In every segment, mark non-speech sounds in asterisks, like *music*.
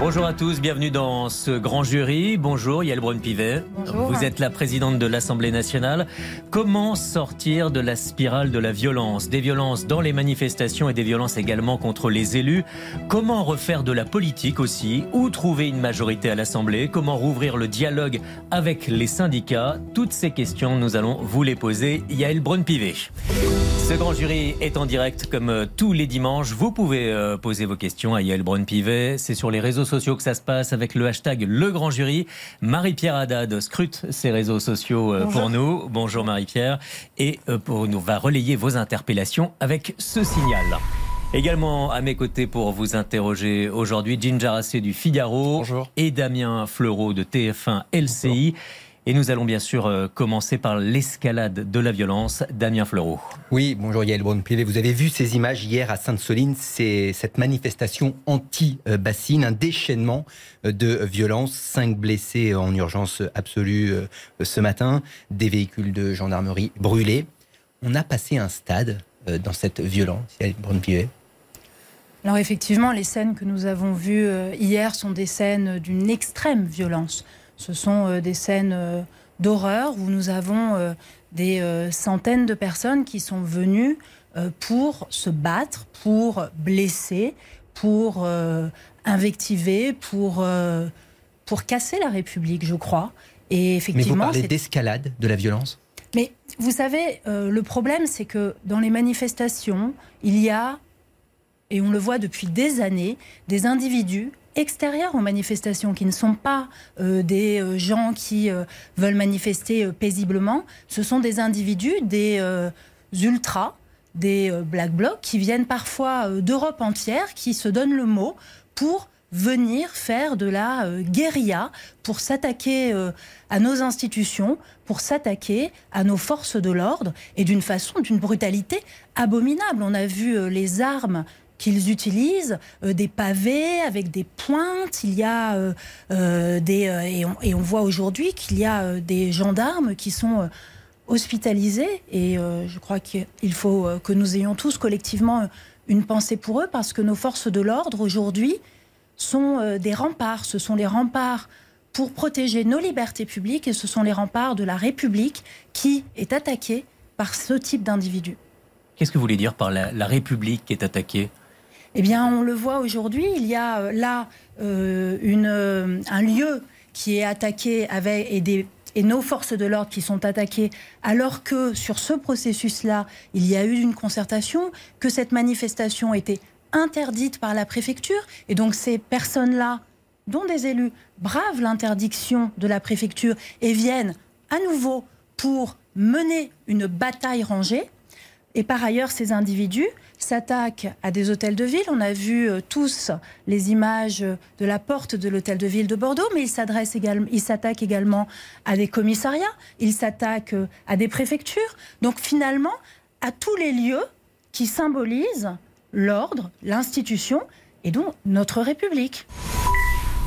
Bonjour à tous, bienvenue dans ce grand jury. Bonjour Yael Braun-Pivet. Vous êtes la présidente de l'Assemblée nationale. Comment sortir de la spirale de la violence? Des violences dans les manifestations et des violences également contre les élus. Comment refaire de la politique aussi? Où trouver une majorité à l'Assemblée? Comment rouvrir le dialogue avec les syndicats? Toutes ces questions, nous allons vous les poser. Yael Braun-Pivet. Ce grand jury est en direct comme euh, tous les dimanches. Vous pouvez euh, poser vos questions à Yael Braun-Pivet. C'est sur les réseaux sociaux que ça se passe avec le hashtag Le Grand Jury. Marie-Pierre Haddad scrute ces réseaux sociaux euh, pour nous. Bonjour Marie-Pierre. Et pour nous va relayer vos interpellations avec ce signal. Également à mes côtés pour vous interroger aujourd'hui, Ginger Assé du Figaro et Damien Fleureau de TF1 LCI. Et nous allons bien sûr euh, commencer par l'escalade de la violence. Damien Fleureau. Oui, bonjour Yael Braun-Pivet. Vous avez vu ces images hier à Sainte-Soline. C'est cette manifestation anti-bassine, un déchaînement euh, de violence. Cinq blessés en urgence absolue euh, ce matin, des véhicules de gendarmerie brûlés. On a passé un stade dans cette violence, Yael Braun-Pivet. Alors effectivement, les scènes que nous avons vues hier sont des scènes d'une extrême violence. Ce sont euh, des scènes euh, d'horreur où nous avons euh, des centaines de personnes qui sont venues pour se battre, pour blesser, pour invectiver, pour, pour casser la République, je crois. Et effectivement, Mais vous parlez d'escalade de la violence? Mais vous savez, le problème, c'est que dans les manifestations, il y a, et on le voit depuis des années, des individus extérieurs aux manifestations, qui ne sont pas euh, des euh, gens qui euh, veulent manifester paisiblement. Ce sont des individus, des ultras, des black blocs, qui viennent parfois d'Europe entière, qui se donnent le mot pour venir faire de la guérilla, pour s'attaquer à nos institutions, pour s'attaquer à nos forces de l'ordre, et d'une façon, d'une brutalité abominable. On a vu les armes qu'ils utilisent euh, des pavés avec des pointes. Il y a euh, euh, des et on, voit aujourd'hui qu'il y a des gendarmes qui sont hospitalisés et je crois qu'il faut que nous ayons tous collectivement une pensée pour eux parce que nos forces de l'ordre aujourd'hui sont des remparts. Ce sont les remparts pour protéger nos libertés publiques et ce sont les remparts de la République qui est attaquée par ce type d'individus. Qu'est-ce que vous voulez dire par la République qui est attaquée? Eh bien, on le voit aujourd'hui, il y a euh, là euh, euh, un lieu qui est attaqué avec, et, et nos forces de l'ordre qui sont attaquées, alors que sur ce processus-là, il y a eu une concertation, que cette manifestation était interdite par la préfecture, et donc ces personnes-là, dont des élus, bravent l'interdiction de la préfecture et viennent à nouveau pour mener une bataille rangée. Et par ailleurs, ces individus s'attaque à des hôtels de ville. On a vu euh, tous les images de la porte de l'hôtel de ville de Bordeaux, mais il également, s'attaque également à des commissariats, il s'attaque euh, à des préfectures. Donc finalement, à tous les lieux qui symbolisent l'ordre, l'institution et donc notre République.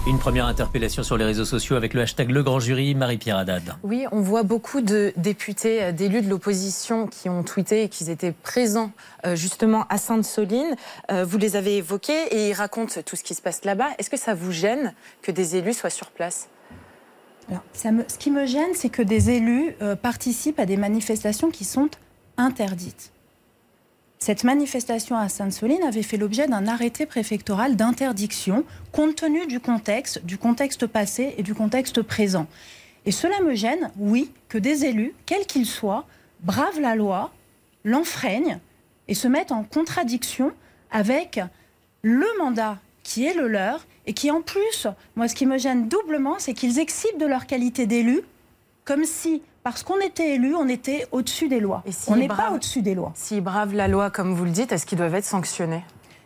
Une première interpellation sur les réseaux sociaux avec le hashtag Le Grand Jury, Marie-Pierre Haddad. Oui, on voit beaucoup de députés, euh, d'élus de l'opposition qui ont tweeté et qui étaient présents euh, justement à Sainte-Soline. Euh, vous les avez évoqués et ils racontent tout ce qui se passe là-bas. Est-ce que ça vous gêne que des élus soient sur place? Alors, Ce qui me gêne, c'est que des élus participent à des manifestations qui sont interdites. Cette manifestation à Sainte-Soline avait fait l'objet d'un arrêté préfectoral d'interdiction compte tenu du contexte, du contexte passé et du contexte présent. Et cela me gêne, oui, que des élus, quels qu'ils soient, bravent la loi, l'enfreignent et se mettent en contradiction avec le mandat qui est le leur et qui en plus, moi ce qui me gêne doublement, c'est qu'ils exhibent de leur qualité d'élu comme si parce qu'on était élu, on était au-dessus des lois. on n'est pas au-dessus des lois. S'ils bravent la loi, comme vous le dites, est-ce qu'ils doivent être sanctionnés?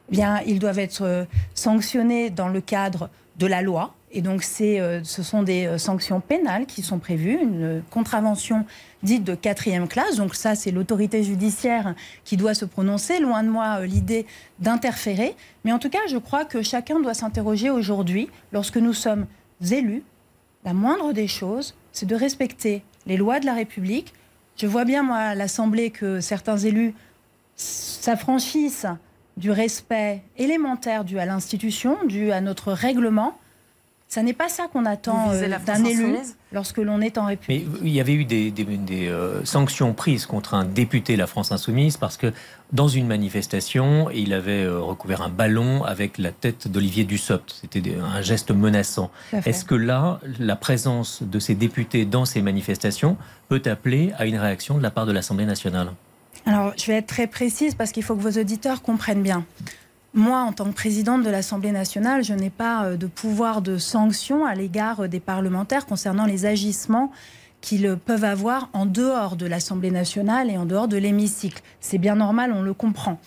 Bien, ils doivent être euh, sanctionnés dans le cadre de la loi Et donc, ce sont des sanctions pénales qui sont prévues, une contravention dite de quatrième classe. Donc ça, c'est l'autorité judiciaire qui doit se prononcer. Loin de moi l'idée d'interférer. Mais en tout cas, je crois que chacun doit s'interroger aujourd'hui, lorsque nous sommes élus, la moindre des choses, c'est de respecter les lois de la République. Je vois bien, moi, à l'Assemblée, que certains élus s'affranchissent du respect élémentaire dû à l'institution, dû à notre règlement. Ça n'est pas ça qu'on attend euh, d'un élu lorsque l'on est en République. Mais il y avait eu des, euh, sanctions prises contre un député de la France Insoumise parce que dans une manifestation, il avait euh, recouvert un ballon avec la tête d'Olivier Dussopt. C'était un geste menaçant. Est-ce que là, la présence de ces députés dans ces manifestations peut appeler à une réaction de la part de l'Assemblée nationale? Alors, je vais être très précise parce qu'il faut que vos auditeurs comprennent bien. Moi, en tant que présidente de l'Assemblée nationale, je n'ai pas euh, de pouvoir de sanction à l'égard euh, des parlementaires concernant les agissements qu'ils peuvent avoir en dehors de l'Assemblée nationale et en dehors de l'hémicycle. C'est bien normal, on le comprend.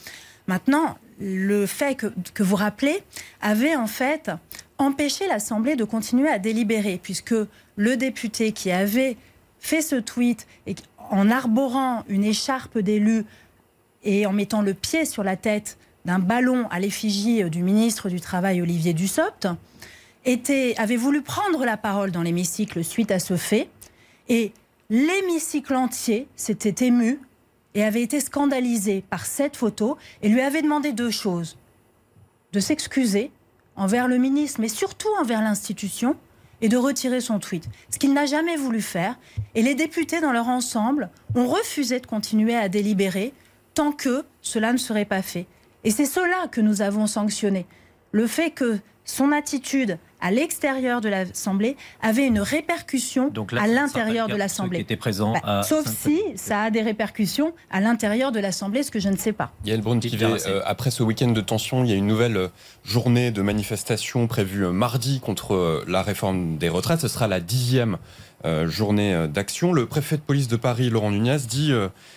Maintenant, le fait que, que, vous rappelez avait en fait empêché l'Assemblée de continuer à délibérer, puisque le député qui avait fait ce tweet et en arborant une écharpe d'élu et en mettant le pied sur la tête d'un ballon à l'effigie du ministre du Travail Olivier Dussopt avait voulu prendre la parole dans l'hémicycle suite à ce fait et l'hémicycle entier s'était ému et avait été scandalisé par cette photo et lui avait demandé deux choses. De s'excuser envers le ministre, mais surtout envers l'institution, et de retirer son tweet. Ce qu'il n'a jamais voulu faire. Et les députés, dans leur ensemble, ont refusé de continuer à délibérer tant que cela ne serait pas fait. Et c'est cela que nous avons sanctionné. Le fait que son attitude à l'extérieur de l'Assemblée avait une répercussion à l'intérieur de l'Assemblée. présent bah, sauf si ça a des répercussions à l'intérieur de l'Assemblée, ce que je ne sais pas. Yael euh, après ce week-end de tension, il y a une nouvelle euh, journée de manifestation prévue euh, mardi contre la réforme des retraites. Ce sera la dixième journée d'action. Le préfet de police de Paris, Laurent Nunez, dit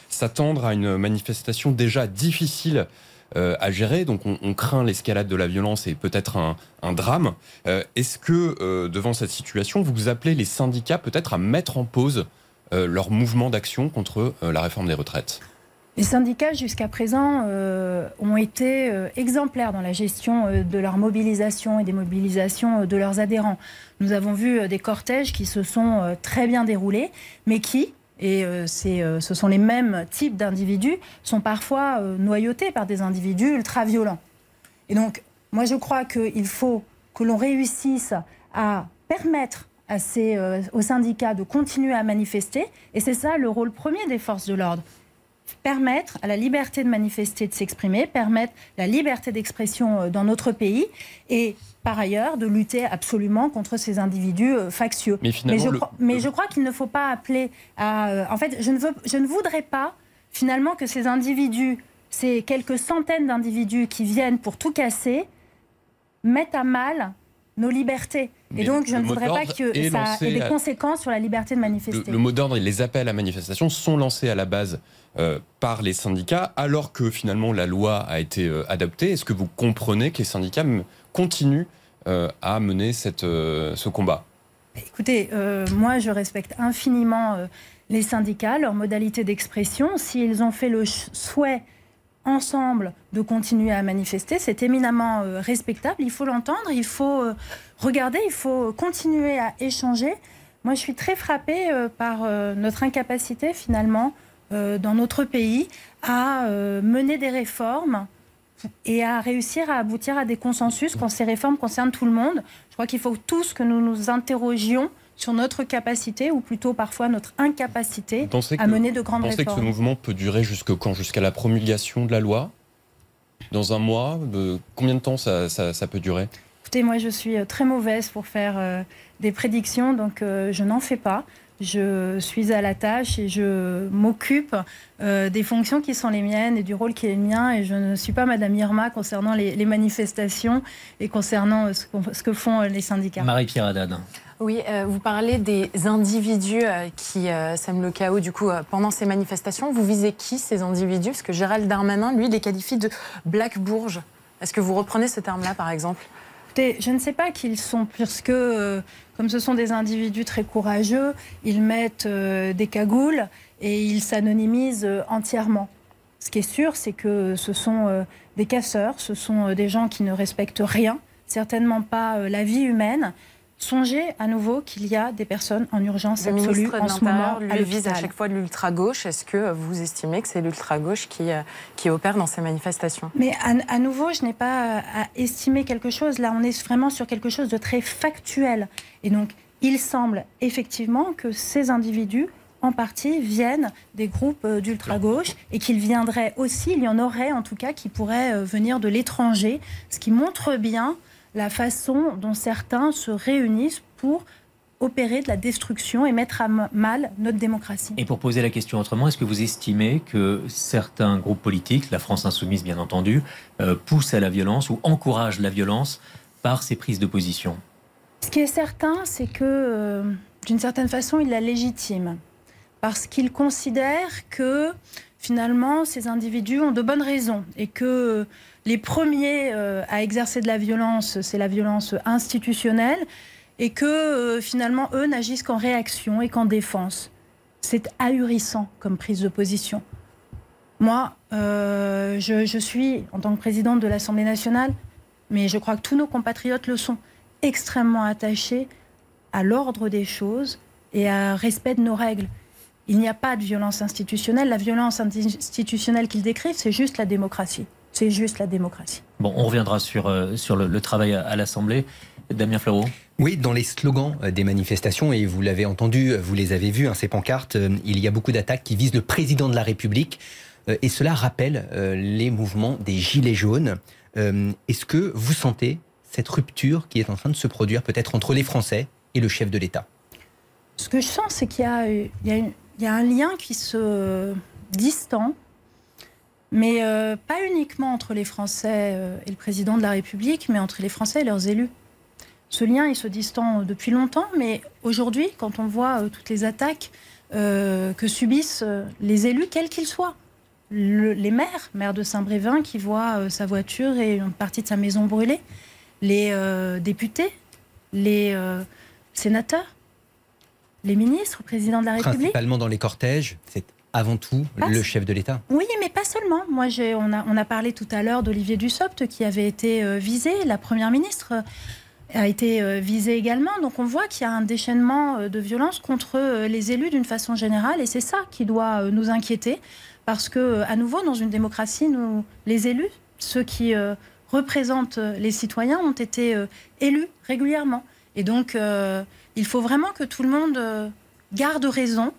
s'attendre à une manifestation déjà difficile euh, à gérer. Donc on, craint l'escalade de la violence et peut-être un, drame. Euh, est-ce que euh, devant cette situation, vous appelez les syndicats peut-être à mettre en pause leur mouvement d'action contre la réforme des retraites? Les syndicats, jusqu'à présent, ont été exemplaires dans la gestion de leur mobilisation et des mobilisations de leurs adhérents. Nous avons vu des cortèges qui se sont très bien déroulés, mais qui, et euh, euh, ce sont les mêmes types d'individus, sont parfois euh, noyautés par des individus ultra-violents. Et donc, moi, je crois qu'il faut que l'on réussisse à permettre aux syndicats de continuer à manifester. Et c'est ça le rôle premier des forces de l'ordre. Permettre à la liberté de manifester, de s'exprimer, permettre la liberté d'expression dans notre pays. Et par ailleurs, de lutter absolument contre ces individus euh, factieux. Mais, je, crois, mais je crois qu'il ne faut pas appeler à... Euh, en fait, je ne, veux, je ne voudrais pas, finalement, que ces individus, ces quelques centaines d'individus qui viennent pour tout casser, mettent à mal nos libertés. et donc, je ne voudrais pas que ça ait des conséquences sur la liberté de manifester. Le, mot d'ordre et les appels à manifestation sont lancés à la base euh, par les syndicats, alors que finalement la loi a été adoptée. Est-ce que vous comprenez que les syndicats continue euh, à mener euh, ce combat Écoutez, euh, moi je respecte infiniment les syndicats, leurs modalités d'expression. S'ils ont fait le souhait ensemble de continuer à manifester, c'est éminemment respectable. Il faut l'entendre, il faut regarder, il faut continuer à échanger. Moi je suis très frappée par notre incapacité finalement dans notre pays à mener des réformes et à réussir à aboutir à des consensus quand ces réformes concernent tout le monde. Je crois qu'il faut tous que nous nous interrogions sur notre capacité, ou plutôt parfois notre incapacité, à mener de grandes réformes. Pensez que ce mouvement peut durer jusqu'à quand? Jusqu'à la promulgation de la loi? Dans un mois? Combien de temps ça, peut durer? Écoutez, moi je suis euh, très mauvaise pour faire euh, des prédictions, donc euh, je n'en fais pas je suis à la tâche et je m'occupe euh, des fonctions qui sont les miennes et du rôle qui est le mien. Et je ne suis pas Madame Irma concernant les, manifestations et concernant euh, ce, que font euh, les syndicats. Marie-Pierre Haddad. Oui, vous parlez des individus qui sèment le chaos du coup pendant ces manifestations. Vous visez qui ces individus? Parce que Gérald Darmanin, lui, les qualifie de Black Bourge. Est-ce que vous reprenez ce terme-là, par exemple? Écoutez, je ne sais pas qui ils sont, puisque euh, comme ce sont des individus très courageux, ils mettent euh, des cagoules et ils s'anonymisent euh, entièrement. Ce qui est sûr, c'est que ce sont des casseurs, ce sont des gens qui ne respectent rien, certainement pas la vie humaine. Songez à nouveau qu'il y a des personnes en urgence le absolue en ce moment à vise à chaque fois de l'ultra-gauche. Est-ce que vous estimez que c'est l'ultra-gauche qui, euh, qui opère dans ces manifestations? Mais à, nouveau, je n'ai pas à estimer quelque chose. Là, on est vraiment sur quelque chose de très factuel. Et donc, il semble effectivement que ces individus en partie viennent des groupes euh, d'ultra-gauche et qu'ils viendraient aussi, il y en aurait en tout cas qui pourraient euh, venir de l'étranger, ce qui montre bien la façon dont certains se réunissent pour opérer de la destruction et mettre à mal notre démocratie. Et pour poser la question autrement, est-ce que vous estimez que certains groupes politiques, la France insoumise bien entendu, euh, poussent à la violence ou encouragent la violence par ces prises de position? Ce qui est certain, c'est que euh, d'une certaine façon, ils la légitiment. Parce qu'ils considèrent que finalement, ces individus ont de bonnes raisons et que les premiers euh, à exercer de la violence, c'est la violence institutionnelle, et que euh, finalement, eux n'agissent qu'en réaction et qu'en défense. C'est ahurissant comme prise de position. Moi, euh, je, suis, en tant que présidente de l'Assemblée nationale, mais je crois que tous nos compatriotes le sont, extrêmement attachés à l'ordre des choses et à respect de nos règles. Il n'y a pas de violence institutionnelle. La violence institutionnelle qu'ils décrivent, c'est juste la démocratie. C'est juste la démocratie. Bon, on reviendra sur, euh, sur le, travail à, l'Assemblée. Damien Fleureau Oui, dans les slogans euh, des manifestations, et vous l'avez entendu, euh, vous les avez vus, hein, ces pancartes, il y a beaucoup d'attaques qui visent le président de la République. Et cela rappelle les mouvements des Gilets jaunes. Est-ce que vous sentez cette rupture qui est en train de se produire peut-être entre les Français et le chef de l'État? Ce que je sens, c'est qu'il y, y, a un lien qui se distend mais euh, pas uniquement entre les Français euh, et le président de la République, mais entre les Français et leurs élus. Ce lien, il se distend depuis longtemps, mais aujourd'hui, quand on voit euh, toutes les attaques que subissent les élus, quels qu'ils soient, les maires, maire de Saint-Brévin qui voit sa voiture et une partie de sa maison brûlée, les députés, les sénateurs, les ministres, président de la République. Principalement dans les cortèges, c'est avant tout le chef de l'État. Oui, mais pas seulement. Moi, on a, on a parlé tout à l'heure d'Olivier Dussopt qui avait été euh, visé, la première ministre euh, a été euh, visée également. Donc on voit qu'il y a un déchaînement de violence contre les élus d'une façon générale et c'est ça qui doit nous inquiéter parce que à nouveau dans une démocratie, nous, les élus, ceux qui représentent les citoyens, ont été élus régulièrement. Et donc il faut vraiment que tout le monde garde raison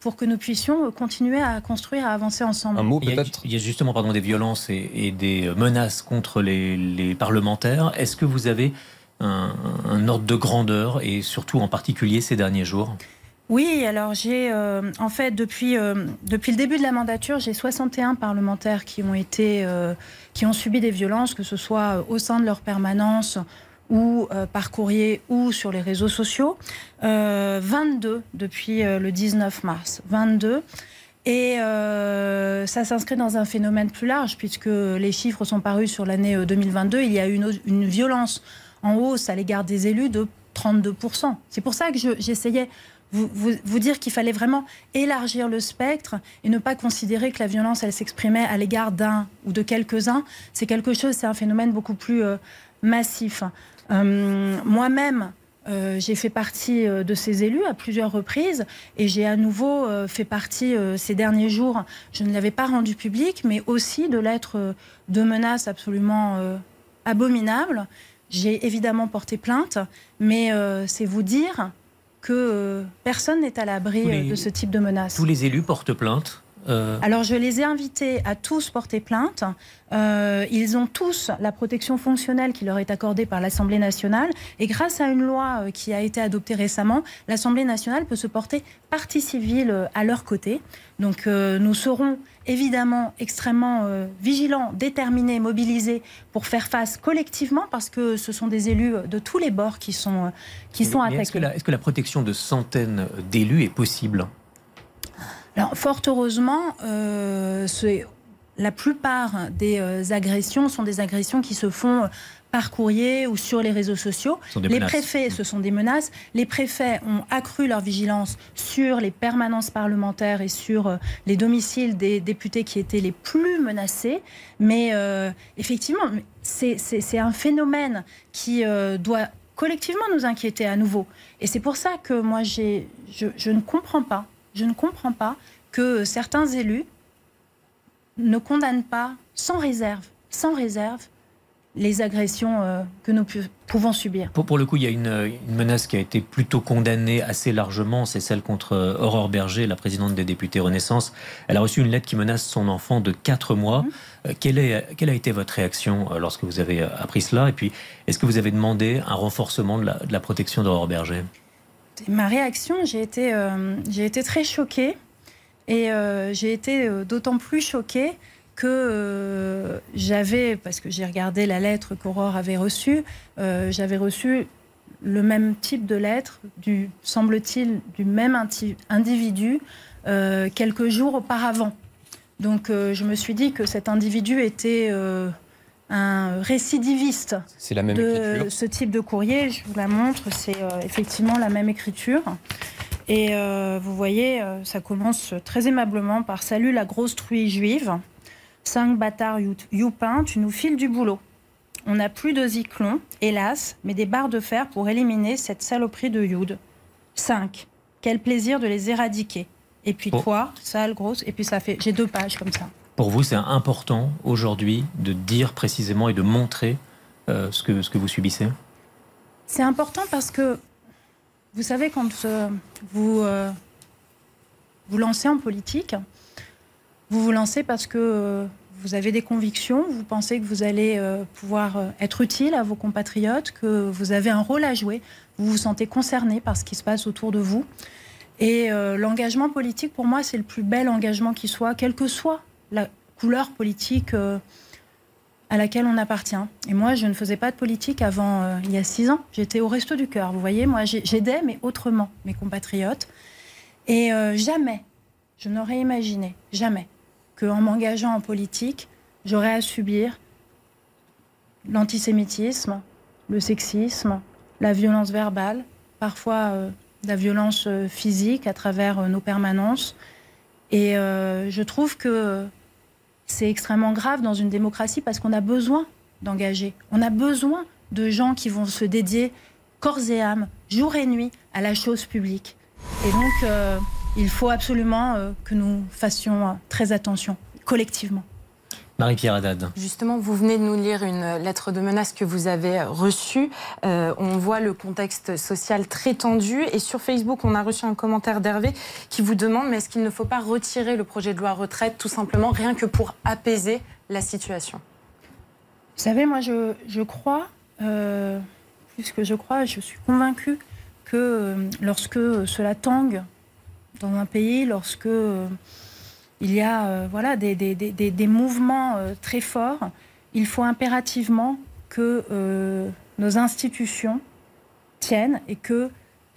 pour que nous puissions continuer à construire, à avancer ensemble. Un mot peut-être? il, y a justement pardon, des violences et, des menaces contre les, parlementaires. Est-ce que vous avez un, ordre de grandeur et surtout en particulier ces derniers jours? Oui, alors j'ai euh, en fait depuis euh, depuis le début de la mandature, j'ai 61 parlementaires qui ont été euh, qui ont subi des violences, que ce soit au sein de leur permanence ou euh, par courrier ou sur les réseaux sociaux. 22 euh, depuis euh, le 19 mars. 22. Et ça s'inscrit dans un phénomène plus large, puisque les chiffres sont parus sur l'année 2022. Il y a eu une, violence en hausse à l'égard des élus de 32%. C'est pour ça que j'essayais vous, vous, vous, dire qu'il fallait vraiment élargir le spectre et ne pas considérer que la violence, elle s'exprimait à l'égard d'un ou de quelques-uns. C'est quelque chose, c'est un phénomène beaucoup plus massif. Euh, moi-même, euh, j'ai fait partie euh, de ces élus à plusieurs reprises et j'ai à nouveau fait partie ces derniers jours, je ne l'avais pas rendu public, mais aussi de lettres de menaces absolument abominables. J'ai évidemment porté plainte, mais c'est vous dire que personne n'est à l'abri de ce type de menaces. Tous les élus portent plainte euh, Alors je les ai invités à tous porter plainte. Euh, ils ont tous la protection fonctionnelle qui leur est accordée par l'Assemblée nationale. Et grâce à une loi euh, qui a été adoptée récemment, l'Assemblée nationale peut se porter partie civile à leur côté. Donc nous serons évidemment extrêmement vigilants, déterminés, mobilisés pour faire face collectivement parce que ce sont des élus de tous les bords qui sont, qui sont attaqués. Est-ce que la protection de centaines d'élus est possible? Alors, fort heureusement, euh, la plupart des agressions sont des agressions qui se font par courrier ou sur les réseaux sociaux. Les préfets, ce sont des menaces. Les préfets ont accru leur vigilance sur les permanences parlementaires et sur euh, les domiciles des députés qui étaient les plus menacés. Mais euh, effectivement, c'est un phénomène qui euh, doit collectivement nous inquiéter à nouveau. Et c'est pour ça que moi, je, je ne comprends pas, je ne comprends pas que certains élus ne condamnent pas sans réserve, sans réserve, les agressions euh, que nous pouvons subir. Pour, pour, le coup, il y a une, menace qui a été plutôt condamnée assez largement, c'est celle contre euh, Aurore Berger, la présidente des députés Renaissance. Elle a reçu une lettre qui menace son enfant de 4 mois. Mhm. Euh, quelle, est, quelle, a été votre réaction lorsque vous avez appris cela? Et puis, est-ce que vous avez demandé un renforcement de la, de la protection d'Aurore Berger? Ma réaction, j'ai été, j'ai été très choquée. Et j'ai été d'autant plus choquée que euh, j'avais, parce que j'ai regardé la lettre qu'Aurore avait reçue, euh, j'avais reçu le même type de lettre, semble-t-il, du même individu euh, quelques jours auparavant. Donc je me suis dit que cet individu était un récidiviste c'est la même de ce type de courrier. Je vous la montre, c'est effectivement la même écriture. Et vous voyez, ça commence très aimablement par Salut la grosse truie juive. 5 bâtards youpins, tu nous files du boulot. On n'a plus de zyklon, hélas, mais des barres de fer pour éliminer cette saloperie de Youd. 5. Quel plaisir de les éradiquer. Et puis toi, sale, grosse, et puis ça fait. J'ai deux pages comme ça. Pour vous, c'est important aujourd'hui de dire précisément et de montrer euh, ce, que, vous subissez? C'est important parce que, vous savez, quand euh, vous euh, vous lancez en politique, vous vous lancez parce que vous avez des convictions, vous pensez que vous allez pouvoir être utile à vos compatriotes, que vous avez un rôle à jouer, vous vous sentez concerné par ce qui se passe autour de vous. Et l'engagement politique, pour moi, c'est le plus bel engagement qui soit, quelle que soit la couleur politique à laquelle on appartient. Et moi, je ne faisais pas de politique avant il y a six ans. J'étais au resto du cœur. Vous voyez, moi, j'aidais, mais autrement, mes compatriotes. Et jamais, je n'aurais imaginé, jamais, qu'en m'engageant en politique, j'aurais à subir l'antisémitisme, le sexisme, la violence verbale, parfois euh, la violence euh, physique à travers euh, nos permanences. Et je trouve que c'est extrêmement grave dans une démocratie parce qu'on a besoin d'engager. On a besoin de gens qui vont se dédier corps et âme, jour et nuit, à la chose publique. Et donc, il faut absolument euh, que nous fassions euh, très attention, collectivement. Marie-Pierre Haddad. Justement, vous venez de nous lire une lettre de menace que vous avez reçue. Euh, on voit le contexte social très tendu. Et sur Facebook, on a reçu un commentaire d'Hervé qui vous demande mais est-ce qu'il ne faut pas retirer le projet de loi retraite, tout simplement, rien que pour apaiser la situation? Vous savez, moi, je, je crois, euh, puisque je crois, je suis convaincue que lorsque cela tangue dans un pays lorsque euh, il y a euh, voilà, des, des, des, des mouvements euh, très forts, il faut impérativement que nos institutions tiennent et, que,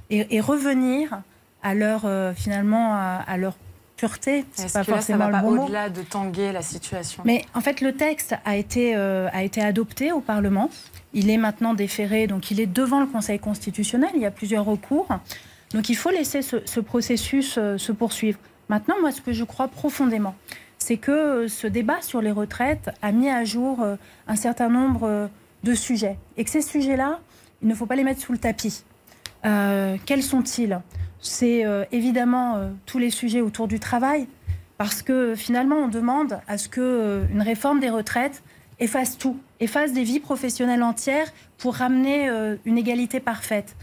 et, revenir à leur, finalement, à, leur pureté. C'est pas forcément là, ça va au-delà de tanguer la situation? Mais en fait, le texte a été, a été adopté au Parlement. Il est maintenant déféré, donc il est devant le Conseil constitutionnel. Il y a plusieurs recours. Donc il faut laisser ce, processus euh, se poursuivre. Maintenant, moi, ce que je crois profondément, c'est que euh, ce débat sur les retraites a mis à jour euh, un certain nombre de sujets. Et que ces sujets-là, il ne faut pas les mettre sous le tapis. quels sont-ils? C'est évidemment tous les sujets autour du travail, parce que finalement, on demande à ce qu'une réforme des retraites efface tout, efface des vies professionnelles entières pour ramener une égalité parfaite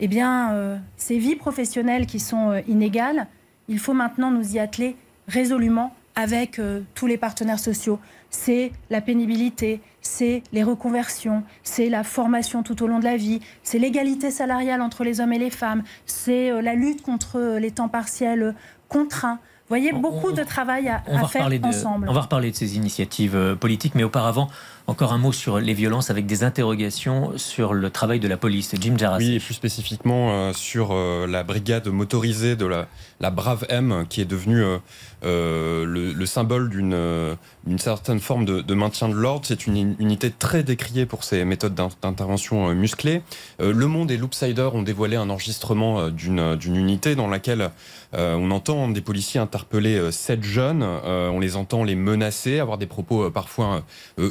eh bien, euh, ces vies professionnelles qui sont euh, inégales, il faut maintenant nous y atteler résolument avec euh, tous les partenaires sociaux. C'est la pénibilité, c'est les reconversions, c'est la formation tout au long de la vie, c'est l'égalité salariale entre les hommes et les femmes, c'est la lutte contre les temps partiels contraints. Voyez, beaucoup de travail à, faire ensemble. On va reparler de ces initiatives euh, politiques, mais auparavant, encore un mot sur les violences avec des interrogations sur le travail de la police. Jim Jarras. Oui, et plus spécifiquement euh, sur euh, la brigade motorisée de la, la, Brave M, qui est devenue euh, le, symbole d'une certaine forme de, de maintien de l'ordre. C'est une unité très décriée pour ses méthodes d'intervention musclées. le Monde et Loopsider ont dévoilé un enregistrement d'une unité dans laquelle on entend des policiers interpeller sept jeunes, on les entend les menacer, avoir des propos parfois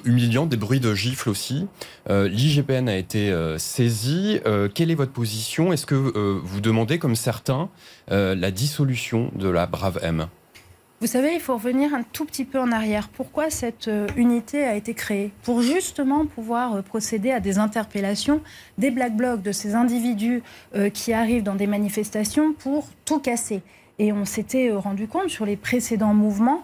humiliants des bruits de gifles aussi. Euh, L'IGPN a été euh, saisi. Euh, quelle est votre position? Est-ce que vous demandez, comme certains, la dissolution de la Brave M? Vous savez, il faut revenir un tout petit peu en arrière. Pourquoi cette unité a été créée? Pour justement pouvoir procéder à des interpellations des black blocs, de ces individus qui arrivent dans des manifestations pour tout casser. Et on s'était rendu compte sur les précédents mouvements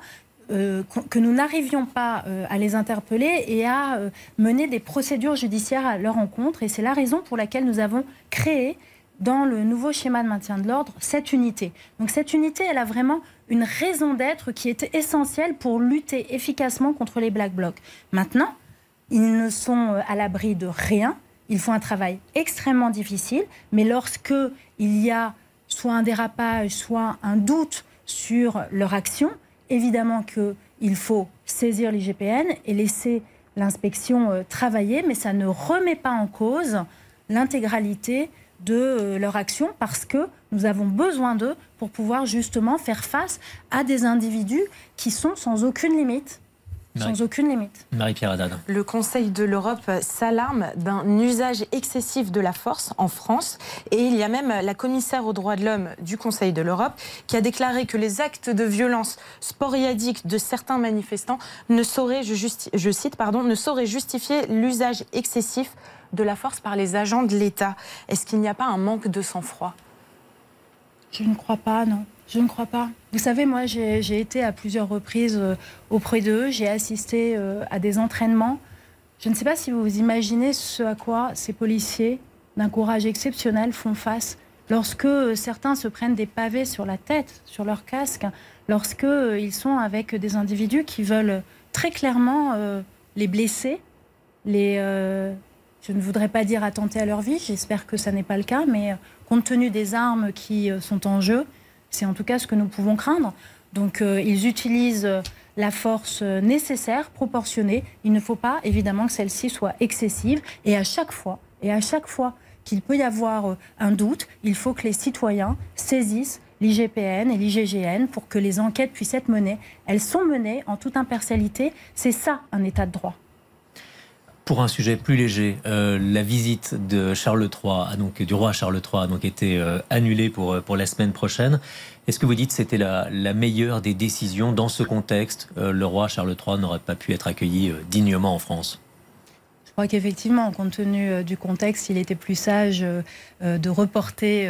euh, que nous n'arrivions pas euh, à les interpeller et à euh, mener des procédures judiciaires à leur encontre. Et c'est la raison pour laquelle nous avons créé dans le nouveau schéma de maintien de l'ordre cette unité. Donc cette unité, elle a vraiment une raison d'être qui était essentielle pour lutter efficacement contre les Black Blocs. Maintenant, ils ne sont à l'abri de rien. Ils font un travail extrêmement difficile, mais lorsque il y a soit un dérapage, soit un doute sur leur action, évidemment qu'il faut saisir l'IGPN et laisser l'inspection euh, travailler, mais ça ne remet pas en cause l'intégralité de euh, leur action parce que nous avons besoin d'eux pour pouvoir justement faire face à des individus qui sont sans aucune limite sans aucune limite. Marie-Pierre Haddad. Le Conseil de l'Europe s'alarme d'un usage excessif de la force en France. Et il y a même la commissaire aux droits de l'homme du Conseil de l'Europe qui a déclaré que les actes de violence sporadiques de certains manifestants ne sauraient, je, je cite, pardon, ne sauraient justifier l'usage excessif de la force par les agents de l'État. Est-ce qu'il n'y a pas un manque de sang-froid? Je ne crois pas, non. Je ne crois pas. Vous savez, moi, j'ai été à plusieurs reprises euh, auprès d'eux. J'ai assisté euh, à des entraînements. Je ne sais pas si vous vous imaginez ce à quoi ces policiers, d'un courage exceptionnel, font face lorsque euh, certains se prennent des pavés sur la tête, sur leur casque, lorsque ils sont avec des individus qui veulent très clairement les blesser, les, je ne voudrais pas dire attenter à leur vie, j'espère que ça n'est pas le cas, mais compte tenu des armes qui sont en jeu, c'est en tout cas ce que nous pouvons craindre. Donc euh, ils utilisent euh, la force euh, nécessaire, proportionnée. Il ne faut pas évidemment que celle-ci soit excessive. Et à chaque fois, et à chaque fois qu'il peut y avoir un doute, il faut que les citoyens saisissent l'IGPN et l'IGGN pour que les enquêtes puissent être menées. Elles sont menées en toute impartialité. C'est ça un état de droit. Pour un sujet plus léger, euh, la visite de Charles III, donc du roi Charles III, a donc été euh, annulée pour, euh, pour la semaine prochaine. Est-ce que vous dites que c'était la, la, meilleure des décisions? Dans ce contexte Le roi Charles III n'aurait pas pu être accueilli dignement en France crois qu'effectivement, compte tenu euh, du contexte, il était plus sage euh, euh, de reporter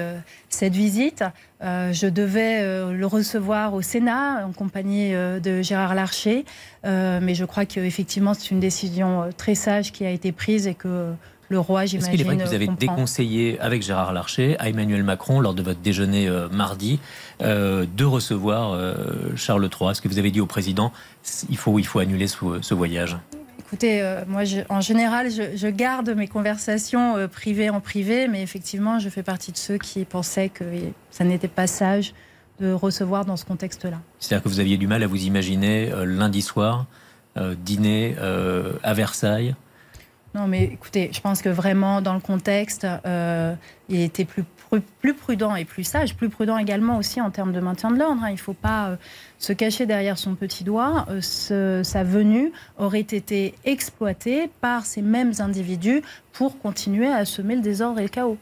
cette visite. Je devais le recevoir au Sénat en compagnie de Gérard Larcher, mais je crois qu'effectivement, c'est une décision très sage qui a été prise et que le roi, j'imagine. Est-ce qu'il est vrai que vous avez déconseillé avec Gérard Larcher à Emmanuel Macron, lors de votre déjeuner mardi, de recevoir Charles III Est-ce que vous avez dit au président il faut, il faut annuler ce voyage? Écoutez, euh, moi, en général, je, garde mes conversations euh, privées en privé, mais effectivement, je fais partie de ceux qui pensaient que ça n'était pas sage de recevoir dans ce contexte-là. C'est-à-dire que vous aviez du mal à vous imaginer euh, lundi soir dîner à Versailles? Non, mais écoutez, je pense que vraiment, dans le contexte, il était plus plus prudent et plus sage, plus prudent également aussi en termes de maintien de l'ordre. Hein. Il ne faut pas euh, se cacher derrière son petit doigt. Euh, sa venue aurait été exploitée par ces mêmes individus pour continuer à semer le désordre et le chaos.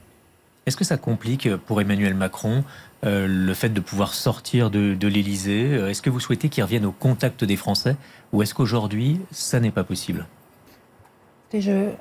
Est-ce que ça complique pour Emmanuel Macron euh, le fait de pouvoir sortir de, de l'Élysée? Est-ce que vous souhaitez qu'il revienne au contact des Français? Ou est-ce qu'aujourd'hui, ça n'est pas possible?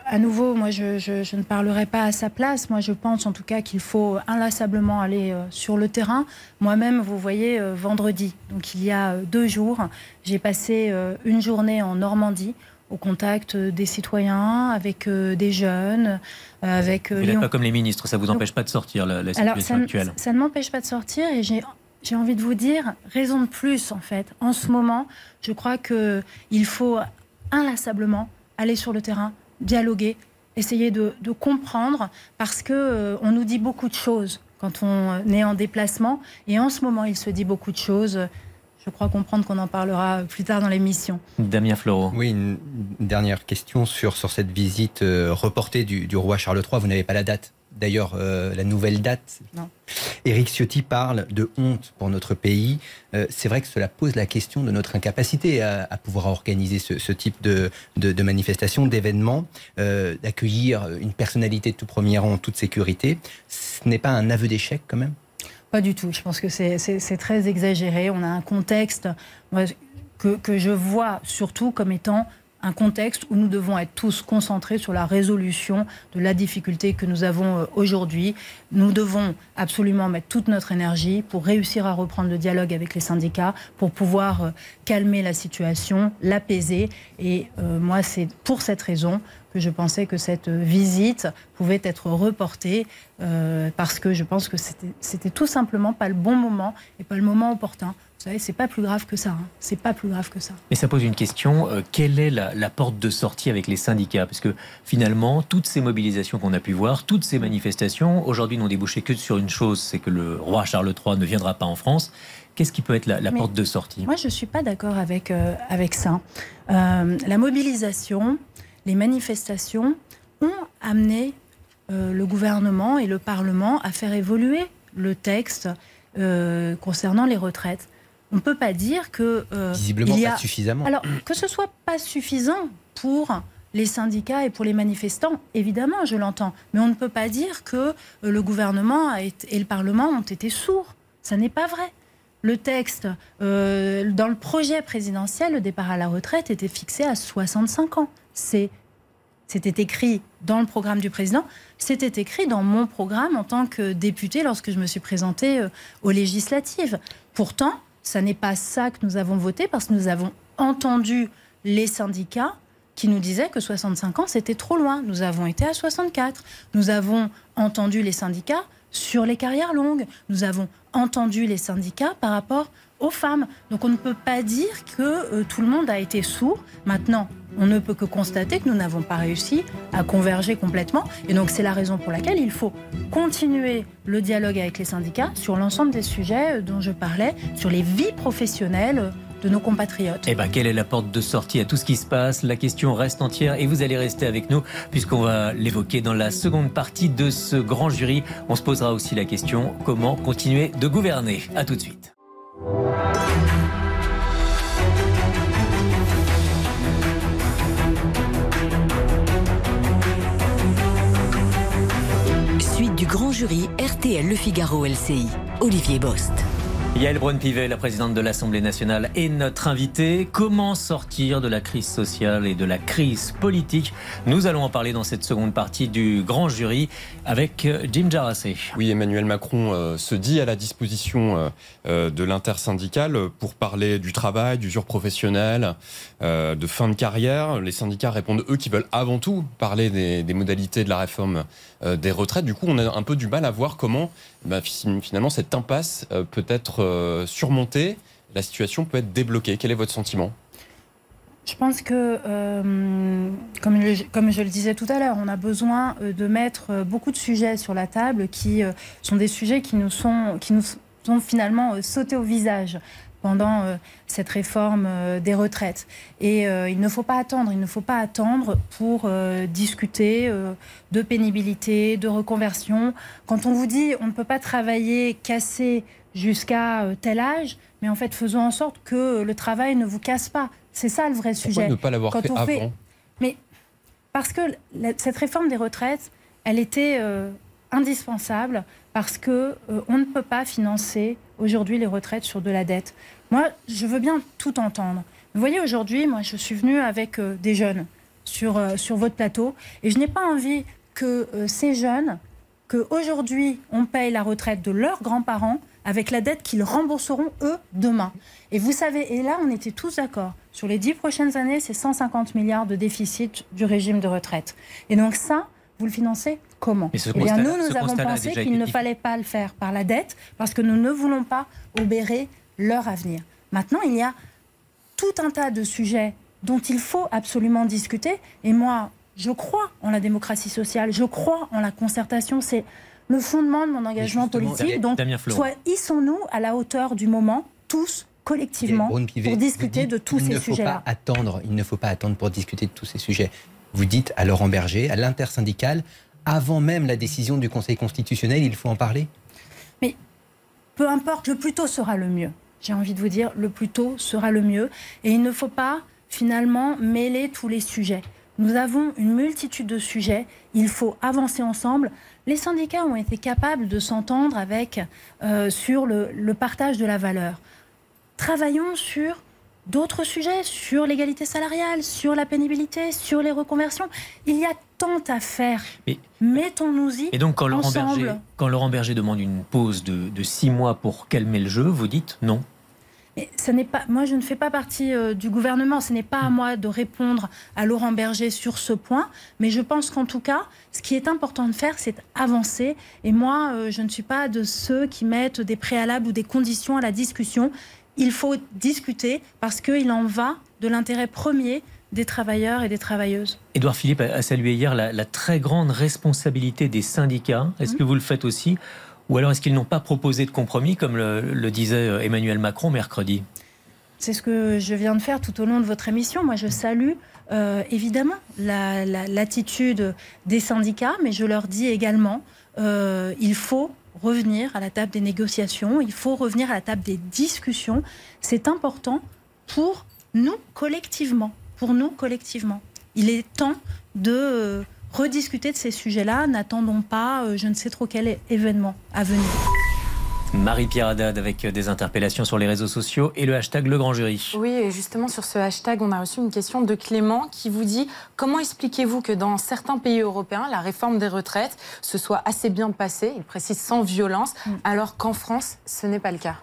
À nouveau, moi, je, ne parlerai pas à sa place. Moi, je pense en tout cas qu'il faut inlassablement aller euh, sur le terrain. Moi-même, vous voyez, euh, vendredi, donc il y a euh, deux jours, j'ai passé une journée en Normandie au contact des citoyens, avec des jeunes, avec... Vous n'êtes pas comme les ministres, ça ne vous empêche pas de sortir, la, situation alors, ça, actuelle Ça ne m'empêche pas de sortir et j'ai j'ai envie de vous dire, raison de plus en fait. En ce moment, je crois qu'il faut inlassablement aller sur le terrain, dialoguer, essayer de, comprendre, parce que euh, on nous dit beaucoup de choses quand on est en déplacement, et en ce moment, il se dit beaucoup de choses. Je crois comprendre qu'on en parlera plus tard dans l'émission. Damien Floro. Oui, une dernière question sur, sur cette visite euh, reportée du, du roi Charles III. Vous n'avez pas la date? D'ailleurs euh, la nouvelle date. Non. Éric Ciotti parle de honte pour notre pays. Euh, c'est vrai que cela pose la question de notre incapacité à, pouvoir organiser ce, type de, de, manifestation, d'événement, euh, d'accueillir une personnalité de tout premier rang en toute sécurité. Ce n'est pas un aveu d'échec quand même? Pas du tout. Je pense que c'est très exagéré. On a un contexte que, que je vois surtout comme étant un contexte où nous devons être tous concentrés sur la résolution de la difficulté que nous avons euh, aujourd'hui. Nous devons absolument mettre toute notre énergie pour réussir à reprendre le dialogue avec les syndicats, pour pouvoir euh, calmer la situation, l'apaiser. Et euh, moi, c'est pour cette raison que je pensais que cette visite pouvait être reportée parce que je pense que c'était tout simplement pas le bon moment et pas le moment opportun vous savez, c'est pas plus grave que ça. Hein. C'est pas plus grave que ça. Mais ça pose une question. Euh, quelle est la, porte de sortie avec les syndicats? Parce que finalement, toutes ces mobilisations qu'on a pu voir, toutes ces manifestations, aujourd'hui n'ont débouché que sur une chose, c'est que le roi Charles III ne viendra pas en France. Qu'est-ce qui peut être la, porte de sortie? Moi, je ne suis pas d'accord avec, euh, avec ça. Euh, la mobilisation, les manifestations ont amené le gouvernement et le Parlement à faire évoluer le texte concernant les retraites on ne peut pas dire que. Euh, Visiblement pas suffisamment. Alors, que ce soit pas suffisant pour les syndicats et pour les manifestants, évidemment, je l'entends. Mais on ne peut pas dire que euh, le gouvernement et le Parlement ont été sourds. Ça n'est pas vrai. Le texte, euh, dans le projet présidentiel, le départ à la retraite était fixé à 65 ans. C'était écrit dans le programme du président, c'était écrit dans mon programme en tant que député lorsque je me suis présentée aux législatives. Pourtant, ça n'est pas ça que nous avons voté parce que nous avons entendu les syndicats qui nous disaient que 65 ans, c'était trop loin. Nous avons été à 64. Nous avons entendu les syndicats sur les carrières longues. Nous avons entendu les syndicats par rapport aux femmes. Donc on ne peut pas dire que euh, tout le monde a été sourd. Maintenant, on ne peut que constater que nous n'avons pas réussi à converger complètement. Et donc c'est la raison pour laquelle il faut continuer le dialogue avec les syndicats sur l'ensemble des sujets euh, dont je parlais, sur les vies professionnelles de nos compatriotes. Eh ben, quelle est la porte de sortie à tout ce qui se passe? La question reste entière et vous allez rester avec nous puisqu'on va l'évoquer dans la seconde partie de ce grand jury. On se posera aussi la question comment continuer de gouverner? À tout de suite. Jury RTL Le Figaro LCI. Olivier Bost. Yael Braun-Pivet, la présidente de l'Assemblée nationale, est notre invitée. Comment sortir de la crise sociale et de la crise politique? Nous allons en parler dans cette seconde partie du grand jury avec euh, Jim Jarassé. Oui, Emmanuel Macron euh, se dit à la disposition euh, de l'intersyndicale pour parler du travail, du jour professionnel, de fin de carrière. Les syndicats répondent, eux, qui veulent avant tout parler des, des modalités de la réforme des retraites. Du coup, on a un peu du mal à voir comment bah, finalement cette impasse peut être euh, surmonter, la situation peut être débloquée. Quel est votre sentiment? Je pense que, euh, comme, je le disais tout à l'heure, on a besoin euh, de mettre beaucoup de sujets sur la table qui sont des sujets qui nous sont, qui nous sont finalement sautés au visage pendant cette réforme des retraites. Et il ne faut pas attendre, il ne faut pas attendre pour discuter de pénibilité, de reconversion. Quand on vous dit on ne peut pas travailler cassé jusqu'à euh, tel âge, mais en fait, faisons en sorte que le travail ne vous casse pas. C'est ça le vrai sujet. ne pas l'avoir fait avant? Mais parce que cette réforme des retraites, elle était euh, indispensable parce que euh, on ne peut pas financer aujourd'hui les retraites sur de la dette. Moi, je veux bien tout entendre. Vous voyez, aujourd'hui, moi, je suis venue avec des jeunes sur, sur votre plateau et je n'ai pas envie que ces jeunes, qu'aujourd'hui, on paye la retraite de leurs grands-parents avec la dette qu'ils rembourseront eux demain. Et vous savez, et là on était tous d'accord, sur les dix prochaines années, c'est 150 milliards de déficit du régime de retraite. Et donc ça, vous le financez comment eh bien, Nous, nous avons pensé qu'il ne fallait pas le faire par la dette, parce que nous ne voulons pas obérer leur avenir. Maintenant, il y a tout un tas de sujets dont il faut absolument discuter. Et moi, je crois en la démocratie sociale, je crois en la concertation. C'est le fondement de mon engagement politique. Donc, soit hissons-nous à la hauteur du moment, tous collectivement, pour discuter de tous ces sujets-là. Attendre, il ne faut pas attendre pour discuter de tous ces sujets. Vous dites à Laurent Berger, à l'intersyndicale, avant même la décision du Conseil constitutionnel, il faut en parler Mais peu importe, le plus tôt sera le mieux. J'ai envie de vous dire, le plus tôt sera le mieux. Et il ne faut pas finalement mêler tous les sujets. Nous avons une multitude de sujets, il faut avancer ensemble. Les syndicats ont été capables de s'entendre avec euh, sur le, partage de la valeur. Travaillons sur d'autres sujets, sur l'égalité salariale, sur la pénibilité, sur les reconversions. Il y a tant à faire. Mettons-nous-y. Et donc, quand Laurent, Berger, quand Laurent Berger demande une pause de, de six mois pour calmer le jeu, vous dites non mais ce n'est pas, moi, je ne fais pas partie euh, du gouvernement. Ce n'est pas à moi de répondre à Laurent Berger sur ce point. Mais je pense qu'en tout cas, ce qui est important de faire, c'est avancer. Et moi, euh, je ne suis pas de ceux qui mettent des préalables ou des conditions à la discussion. Il faut discuter parce qu'il en va de l'intérêt premier des travailleurs et des travailleuses. Édouard Philippe a salué hier la, très grande responsabilité des syndicats. Est-ce mmh. que vous le faites aussi ou alors est-ce qu'ils n'ont pas proposé de compromis, comme le, disait Emmanuel Macron mercredi? C'est ce que je viens de faire tout au long de votre émission. Moi, je salue euh, évidemment l'attitude des syndicats, mais je leur dis également euh, il faut revenir à la table des négociations, il faut revenir à la table des discussions. C'est important pour nous collectivement, pour nous collectivement. Il est temps de rediscuter de ces sujets-là. N'attendons pas euh, je ne sais trop quel événement à venir. Marie-Pierre Haddad avec des interpellations sur les réseaux sociaux et le hashtag Le Grand Jury. Oui, et justement sur ce hashtag, on a reçu une question de Clément qui vous dit Comment expliquez-vous que dans certains pays européens, la réforme des retraites se soit assez bien passée, il précise sans violence, mm. alors qu'en France, ce n'est pas le cas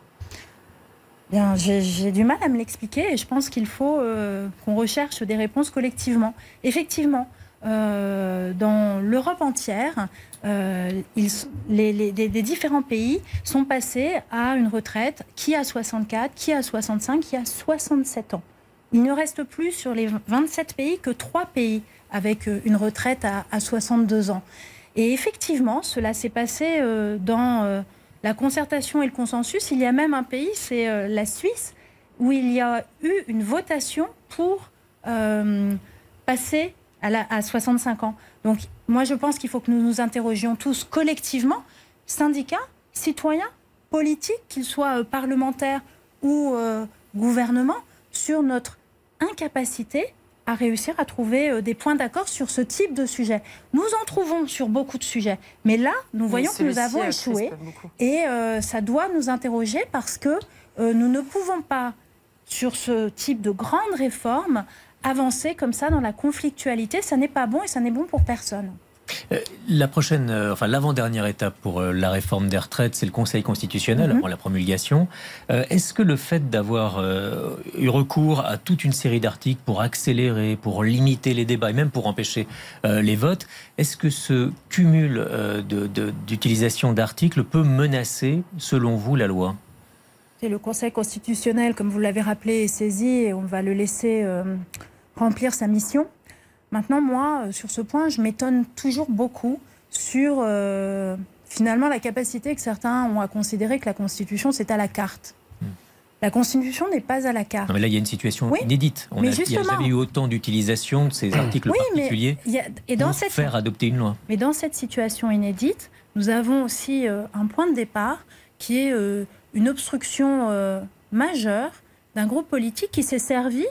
Bien, j'ai du mal à me l'expliquer et je pense qu'il faut euh, qu'on recherche des réponses collectivement. Effectivement, euh, dans l'Europe entière, euh, les, différents pays sont passés à une retraite qui a 64, qui a 65, qui a 67 ans. Il ne reste plus sur les 27 pays que 3 pays avec euh, une retraite à, 62 ans. Et effectivement, cela s'est passé dans la concertation et le consensus. Il y a même un pays, c'est la Suisse, où il y a eu une votation pour passer à, 65 ans. Donc moi je pense qu'il faut que nous nous interrogions tous collectivement, syndicats, citoyens, politiques, qu'ils soient euh, parlementaires ou euh, gouvernement, sur notre incapacité à réussir à trouver euh, des points d'accord sur ce type de sujet. Nous en trouvons sur beaucoup de sujets, mais là, nous voyons que nous avons échoué et ça doit nous interroger parce que nous ne pouvons pas, sur ce type de grande réforme, avancer comme ça dans la conflictualité, ça n'est pas bon et ça n'est bon pour personne. Euh, la prochaine, euh, enfin l'avant-dernière étape pour euh, la réforme des retraites, c'est le Conseil constitutionnel mhm. avant la promulgation. Est-ce que le fait d'avoir eu recours à toute une série d'articles pour accélérer, pour limiter les débats et même pour empêcher les votes, est-ce que ce cumul d'utilisation d'articles peut menacer, selon vous, la loi? Le Conseil constitutionnel, comme vous l'avez rappelé, est saisi et on va le laisser remplir sa mission. Maintenant, moi, euh, sur ce point, je m'étonne toujours beaucoup sur euh, finalement la capacité que certains ont à considérer que la Constitution, c'est à la carte. Hmm. La Constitution n'est pas à la carte. Non, mais là, il y a une situation inédite. On il n'y a jamais eu autant d'utilisation de ces articles particuliers et dans pour cette... faire adopter une loi. Mais dans cette situation inédite, nous avons aussi euh, un point de départ qui est une obstruction majeure d'un groupe politique qui s'est servi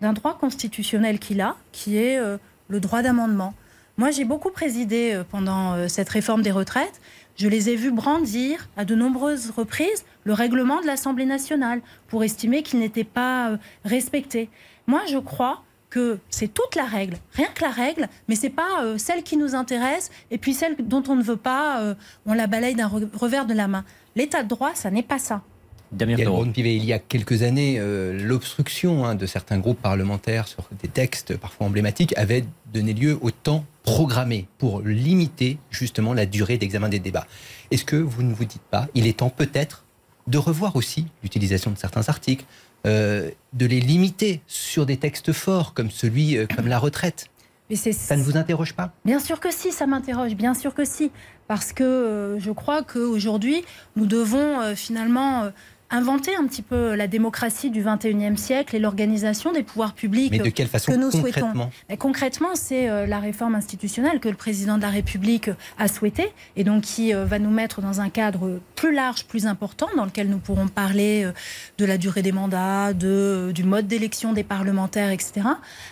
d'un droit constitutionnel qu'il a, qui est euh, le droit d'amendement. Moi, j'ai beaucoup présidé euh, pendant euh, cette réforme des retraites. Je les ai vus brandir à de nombreuses reprises le règlement de l'Assemblée nationale pour estimer qu'il n'était pas respecté. Moi, je crois que c'est toute la règle, rien que la règle, mais c'est pas celle qui nous intéresse et puis celle dont on ne veut pas, on la balaye d'un revers de la main. L'état de droit, ça n'est pas ça il y a quelques années, euh, l'obstruction hein, de certains groupes parlementaires sur des textes parfois emblématiques avait donné lieu au temps programmée pour limiter justement la durée d'examen des débats. Est-ce que vous ne vous dites pas, il est temps peut-être de revoir aussi l'utilisation de certains articles, euh, de les limiter sur des textes forts comme celui, euh, comme la retraite Mais Ça ne vous interroge pas? Bien sûr que si, ça m'interroge, bien sûr que si. Parce que euh, je crois qu'aujourd'hui, nous devons finalement inventer un petit peu la démocratie du 21e siècle et l'organisation des pouvoirs publics. Mais de quelle façon que nous souhaitons. concrètement Mais concrètement, c'est euh, la réforme institutionnelle que le président de la République a souhaité et donc qui euh, va nous mettre dans un cadre plus large, plus important, dans lequel nous pourrons parler euh, de la durée des mandats, de, euh, du mode d'élection des parlementaires, etc.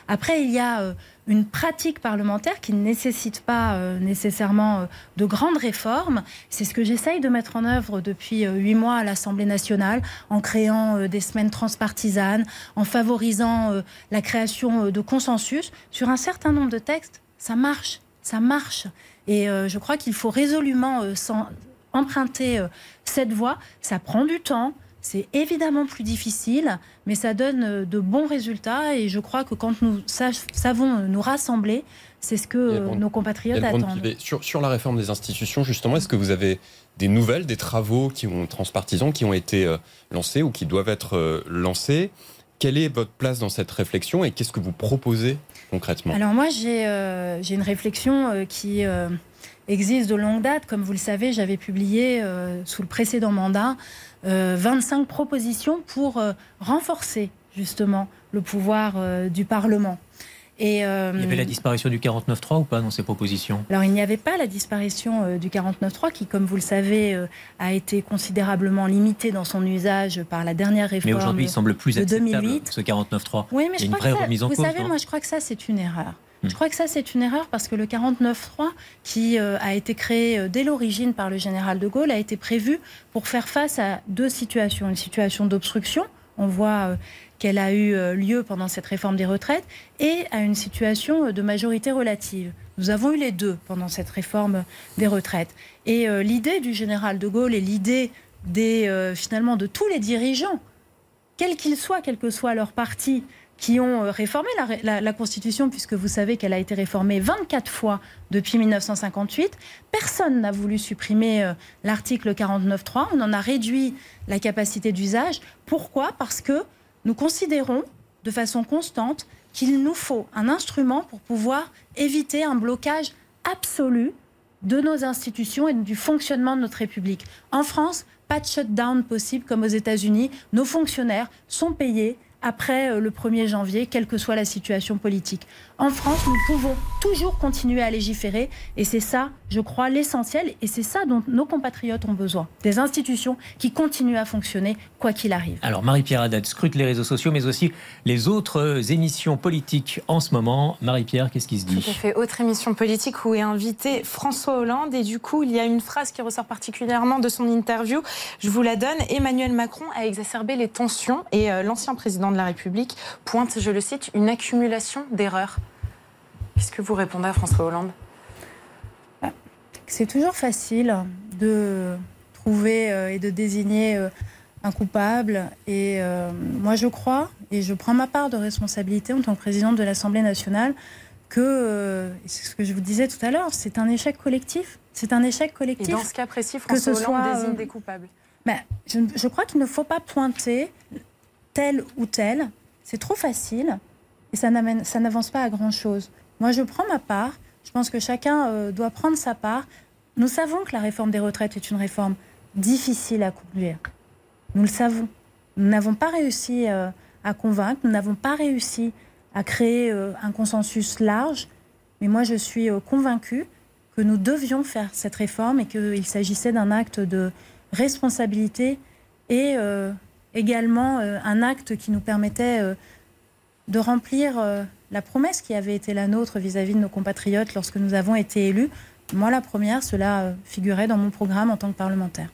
Après, il y a euh, une pratique parlementaire qui ne nécessite pas euh, nécessairement euh, de grandes réformes. C'est ce que j'essaye de mettre en œuvre depuis euh, huit mois à l'Assemblée nationale, en créant des semaines transpartisanes, en favorisant la création de consensus sur un certain nombre de textes. Ça marche, ça marche. Et je crois qu'il faut résolument emprunter cette voie. Ça prend du temps. C'est évidemment plus difficile, mais ça donne euh, de bons résultats. Et je crois que quand nous sa- savons euh, nous rassembler, c'est ce que euh, nos compatriotes attendent. Sur, sur la réforme des institutions, justement, est-ce que vous avez des nouvelles, des travaux qui ont transpartisans, qui ont été euh, lancés ou qui doivent être euh, lancés? Quelle est votre place dans cette réflexion et qu'est-ce que vous proposez concrètement? Alors moi, j'ai euh, une réflexion qui existe de longue date. Comme vous le savez, j'avais publié euh, sous le précédent mandat euh, 25 propositions pour euh, renforcer justement le pouvoir euh, du Parlement. Et, euh, Il y avait la disparition du 49.3 ou pas dans ces propositions? Alors, il n'y avait pas la disparition euh, du 49.3 qui, comme vous le savez, euh, a été considérablement limité dans son usage par la dernière réforme. Mais aujourd'hui, il semble plus de acceptable 2008. ce 49.3. Oui, mais Il y a je une crois vraie que ça, remise en vous cause, savez, non? moi, je crois que ça, c'est une erreur. Je crois que ça, c'est une erreur parce que le 49.3, qui euh, a été créé euh, dès l'origine par le général de Gaulle, a été prévu pour faire face à deux situations. Une situation d'obstruction, on voit euh, qu'elle a eu euh, lieu pendant cette réforme des retraites, et à une situation de majorité relative. Nous avons eu les deux pendant cette réforme des retraites. Et l'idée du général de Gaulle et l'idée des, finalement de tous les dirigeants, quels qu'ils soient, quel que soit leur parti, qui ont euh, réformé la, Constitution, puisque vous savez qu'elle a été réformée 24 fois depuis 1958. Personne n'a voulu supprimer euh, l'article 49.3. On en a réduit la capacité d'usage. Pourquoi? Parce que nous considérons de façon constante qu'il nous faut un instrument pour pouvoir éviter un blocage absolu de nos institutions et du fonctionnement de notre République. En France, pas de shutdown possible comme aux États-Unis. Nos fonctionnaires sont payés après euh, le 1er janvier, quelle que soit la situation politique. En France, nous pouvons toujours continuer à légiférer et c'est ça, je crois, l'essentiel et c'est ça dont nos compatriotes ont besoin. Des institutions qui continuent à fonctionner quoi qu'il arrive. Alors Marie-Pierre Haddad scrute les réseaux sociaux, mais aussi les autres émissions politiques en ce moment. Marie-Pierre, qu'est-ce qui se Tout dit à fait. Autre émission politique où est invité François Hollande. Et du coup, il y a une phrase qui ressort particulièrement de son interview. Je vous la donne. Emmanuel Macron a exacerbé les tensions et euh, l'ancien président de la République pointe, je le cite, une accumulation d'erreurs. Qu'est-ce que vous répondez à François Hollande? C'est toujours facile de trouver euh, et de désigner euh, un coupable. Et euh, moi, je crois, et je prends ma part de responsabilité en tant que présidente de l'Assemblée nationale, que, euh, et c'est ce que je vous disais tout à l'heure, c'est un échec collectif. C'est un échec Et collectif. dans ce cas précis, que François ce Hollande soit, désigne des coupables. Ben, je, je crois qu'il ne faut pas pointer tel ou tel. C'est trop facile et ça n'avance pas à grand-chose. Moi, je prends ma part. Je pense que chacun euh, doit prendre sa part. Nous savons que la réforme des retraites est une réforme difficile à conduire. Nous le savons. Nous n'avons pas réussi euh, à convaincre, nous n'avons pas réussi à créer euh, un consensus large. Mais moi, je suis convaincue que nous devions faire cette réforme et qu'il s'agissait d'un acte de responsabilité et également euh, un acte qui nous permettait euh, de remplir euh, la promesse qui avait été la nôtre vis-à-vis de nos compatriotes lorsque nous avons été élus. Moi, la première, cela figurait dans mon programme en tant que parlementaire.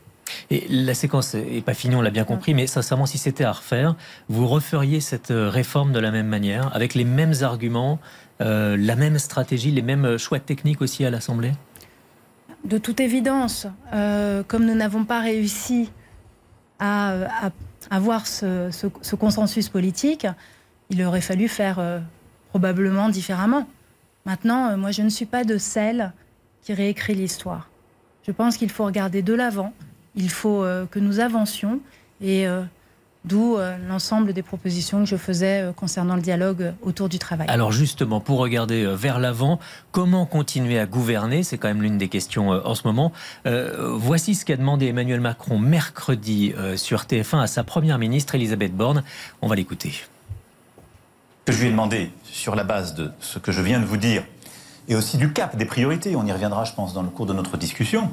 Et la séquence n'est pas finie, on l'a bien compris, mais sincèrement, si c'était à refaire, vous referiez cette réforme de la même manière, avec les mêmes arguments, euh, la même stratégie, les mêmes choix techniques aussi à l'Assemblée? De toute évidence, euh, comme nous n'avons pas réussi à, à avoir ce, consensus politique, il aurait fallu faire euh, probablement différemment. Maintenant, moi, je ne suis pas de celle qui réécrit l'histoire. Je pense qu'il faut regarder de l'avant, il faut que nous avancions et D'où euh, l'ensemble des propositions que je faisais euh, concernant le dialogue euh, autour du travail. Alors justement, pour regarder vers l'avant, comment continuer à gouverner C'est quand même l'une des questions en ce moment. voici ce qu'a demandé Emmanuel Macron mercredi sur TF1 à sa première ministre Elisabeth Borne. On va l'écouter. Que je lui ai demandé, sur la base de ce que je viens de vous dire, et aussi du cap, des priorités, on y reviendra je pense dans le cours de notre discussion,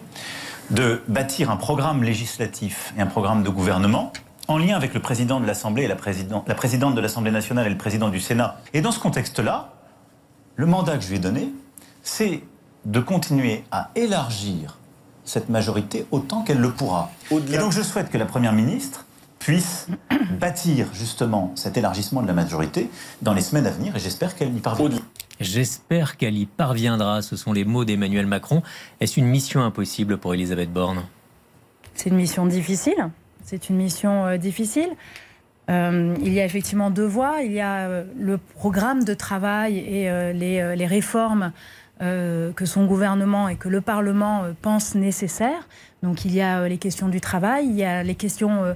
de bâtir un programme législatif et un programme de gouvernement en lien avec le président de l'Assemblée et la, la présidente de l'Assemblée nationale et le président du Sénat. Et dans ce contexte-là, le mandat que je lui ai donné, c'est de continuer à élargir cette majorité autant qu'elle le pourra. Et donc je souhaite que la Première ministre puisse *clears throat* bâtir justement cet élargissement de la majorité dans les semaines à venir et j'espère qu'elle y parviendra. J'espère qu'elle y parviendra, ce sont les mots d'Emmanuel Macron. Est-ce une mission impossible pour Elisabeth Borne? C'est une mission difficile. C'est une mission euh, difficile. Euh, il y a effectivement deux voies. Il y a euh, le programme de travail et les, réformes que son gouvernement et que le Parlement pensent nécessaires. Donc il y a les questions du travail, il y a les questions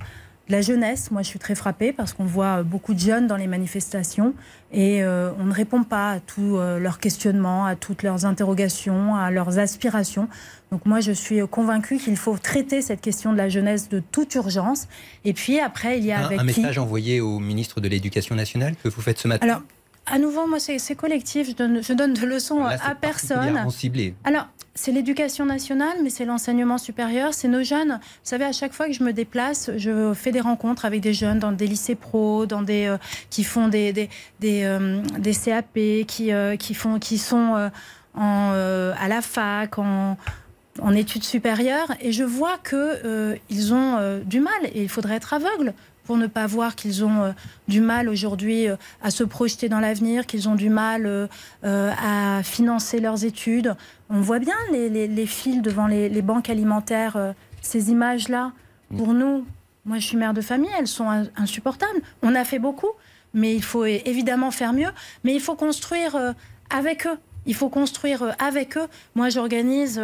la jeunesse, moi je suis très frappée parce qu'on voit beaucoup de jeunes dans les manifestations et euh, on ne répond pas à tous euh, leurs questionnements, à toutes leurs interrogations, à leurs aspirations. Donc moi je suis convaincue qu'il faut traiter cette question de la jeunesse de toute urgence. Et puis après il y a un, avec un message envoyé au ministre de l'Éducation nationale que vous faites ce matin? Alors à nouveau, moi, c'est collectif. Je donne, je donne de leçons à personne. Ciblé. Alors, c'est l'éducation nationale, mais c'est l'enseignement supérieur, c'est nos jeunes. Vous savez, à chaque fois que je me déplace, je fais des rencontres avec des jeunes dans des lycées pro, dans des euh, qui font des des, des, euh, CAP, qui euh, qui font qui sont en, à la fac, en en études supérieures, et je vois que ils ont du mal et il faudrait être aveugle pour ne pas voir qu'ils ont euh, du mal aujourd'hui euh, à se projeter dans l'avenir, qu'ils ont du mal euh, à financer leurs études. On voit bien les, fils devant les, banques alimentaires, ces images-là. Pour nous, moi je suis mère de famille, elles sont insupportables. On a fait beaucoup, mais il faut évidemment faire mieux. Mais il faut construire avec eux. Il faut construire avec eux. Moi j'organise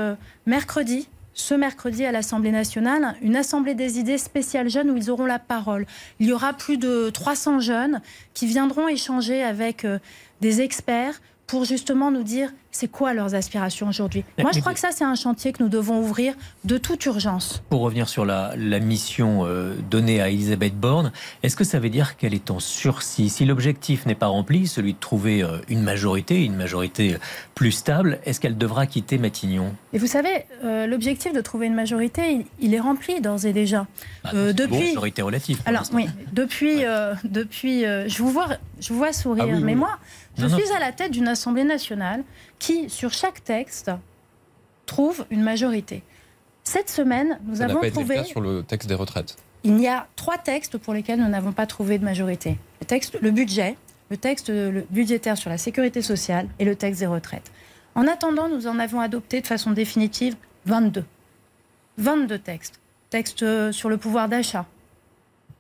mercredi ce mercredi à l'Assemblée nationale une assemblée des idées spéciale jeunes où ils auront la parole. Il y aura plus de 300 jeunes qui viendront échanger avec euh, des experts pour justement nous dire c'est quoi leurs aspirations aujourd'hui. Moi, je crois que ça, c'est un chantier que nous devons ouvrir de toute urgence. Pour revenir sur la, mission euh, donnée à Elisabeth Borne, est-ce que ça veut dire qu'elle est en sursis? Si l'objectif n'est pas rempli, celui de trouver euh, une majorité, une majorité plus stable, est-ce qu'elle devra quitter Matignon? Et vous savez, euh, l'objectif de trouver une majorité, il, est rempli d'ores et déjà. Bah, depuis majorité relative. Alors oui, depuis, depuis, je vous vois, je vous vois sourire, ah mais moi. Je suis à la tête d'une Assemblée nationale qui, sur chaque texte, trouve une majorité. Cette semaine, nous Ça avons pas trouvé. Le sur le texte des retraites. Il y a trois textes pour lesquels nous n'avons pas trouvé de majorité. Le texte, le budget, le texte budgétaire sur la sécurité sociale et le texte des retraites. En attendant, nous en avons adopté de façon définitive 22. 22 textes. Texte sur le pouvoir d'achat,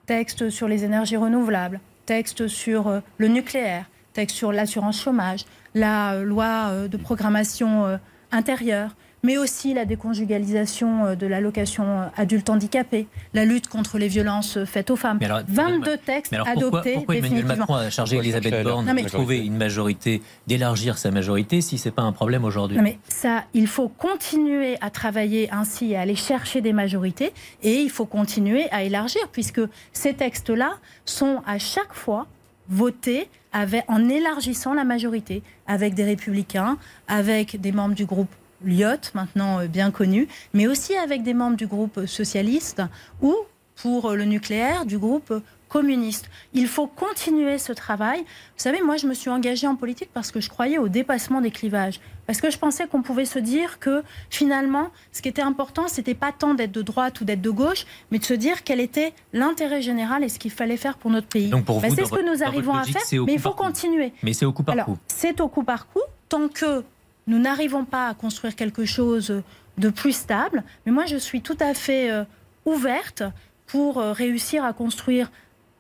texte sur les énergies renouvelables, texte sur euh, le nucléaire, texte sur l'assurance chômage, la euh, loi euh, de programmation euh, intérieure, mais aussi la déconjugalisation de l'allocation adulte handicapé, la lutte contre les violences faites aux femmes. 22 textes adoptés pourquoi Emmanuel Macron a chargé Elisabeth Borne de trouver une majorité, d'élargir sa majorité, si ce n'est pas un problème aujourd'hui? Mais ça, il faut continuer à travailler ainsi, à aller chercher des majorités, et il faut continuer à élargir, puisque ces textes-là sont à chaque fois voter en élargissant la majorité, avec des républicains, avec des membres du groupe Lyot, maintenant euh, bien connu, mais aussi avec des membres du groupe socialiste ou, pour le nucléaire, du groupe communiste. Il faut continuer ce travail. Vous savez, moi, je me suis engagée en politique parce que je croyais au dépassement des clivages. Parce que je pensais qu'on pouvait se dire que finalement, ce qui était important, c'était pas tant d'être de droite ou d'être de gauche, mais de se dire quel était l'intérêt général et ce qu'il fallait faire pour notre pays. Donc pour ben, c'est ce que nous arrivons à faire, mais il faut continuer. Mais c'est au coup par coup. C'est au coup par coup. Tant que nous n'arrivons pas à construire quelque chose de plus stable, mais moi, je suis tout à fait euh, ouverte pour euh, réussir à construire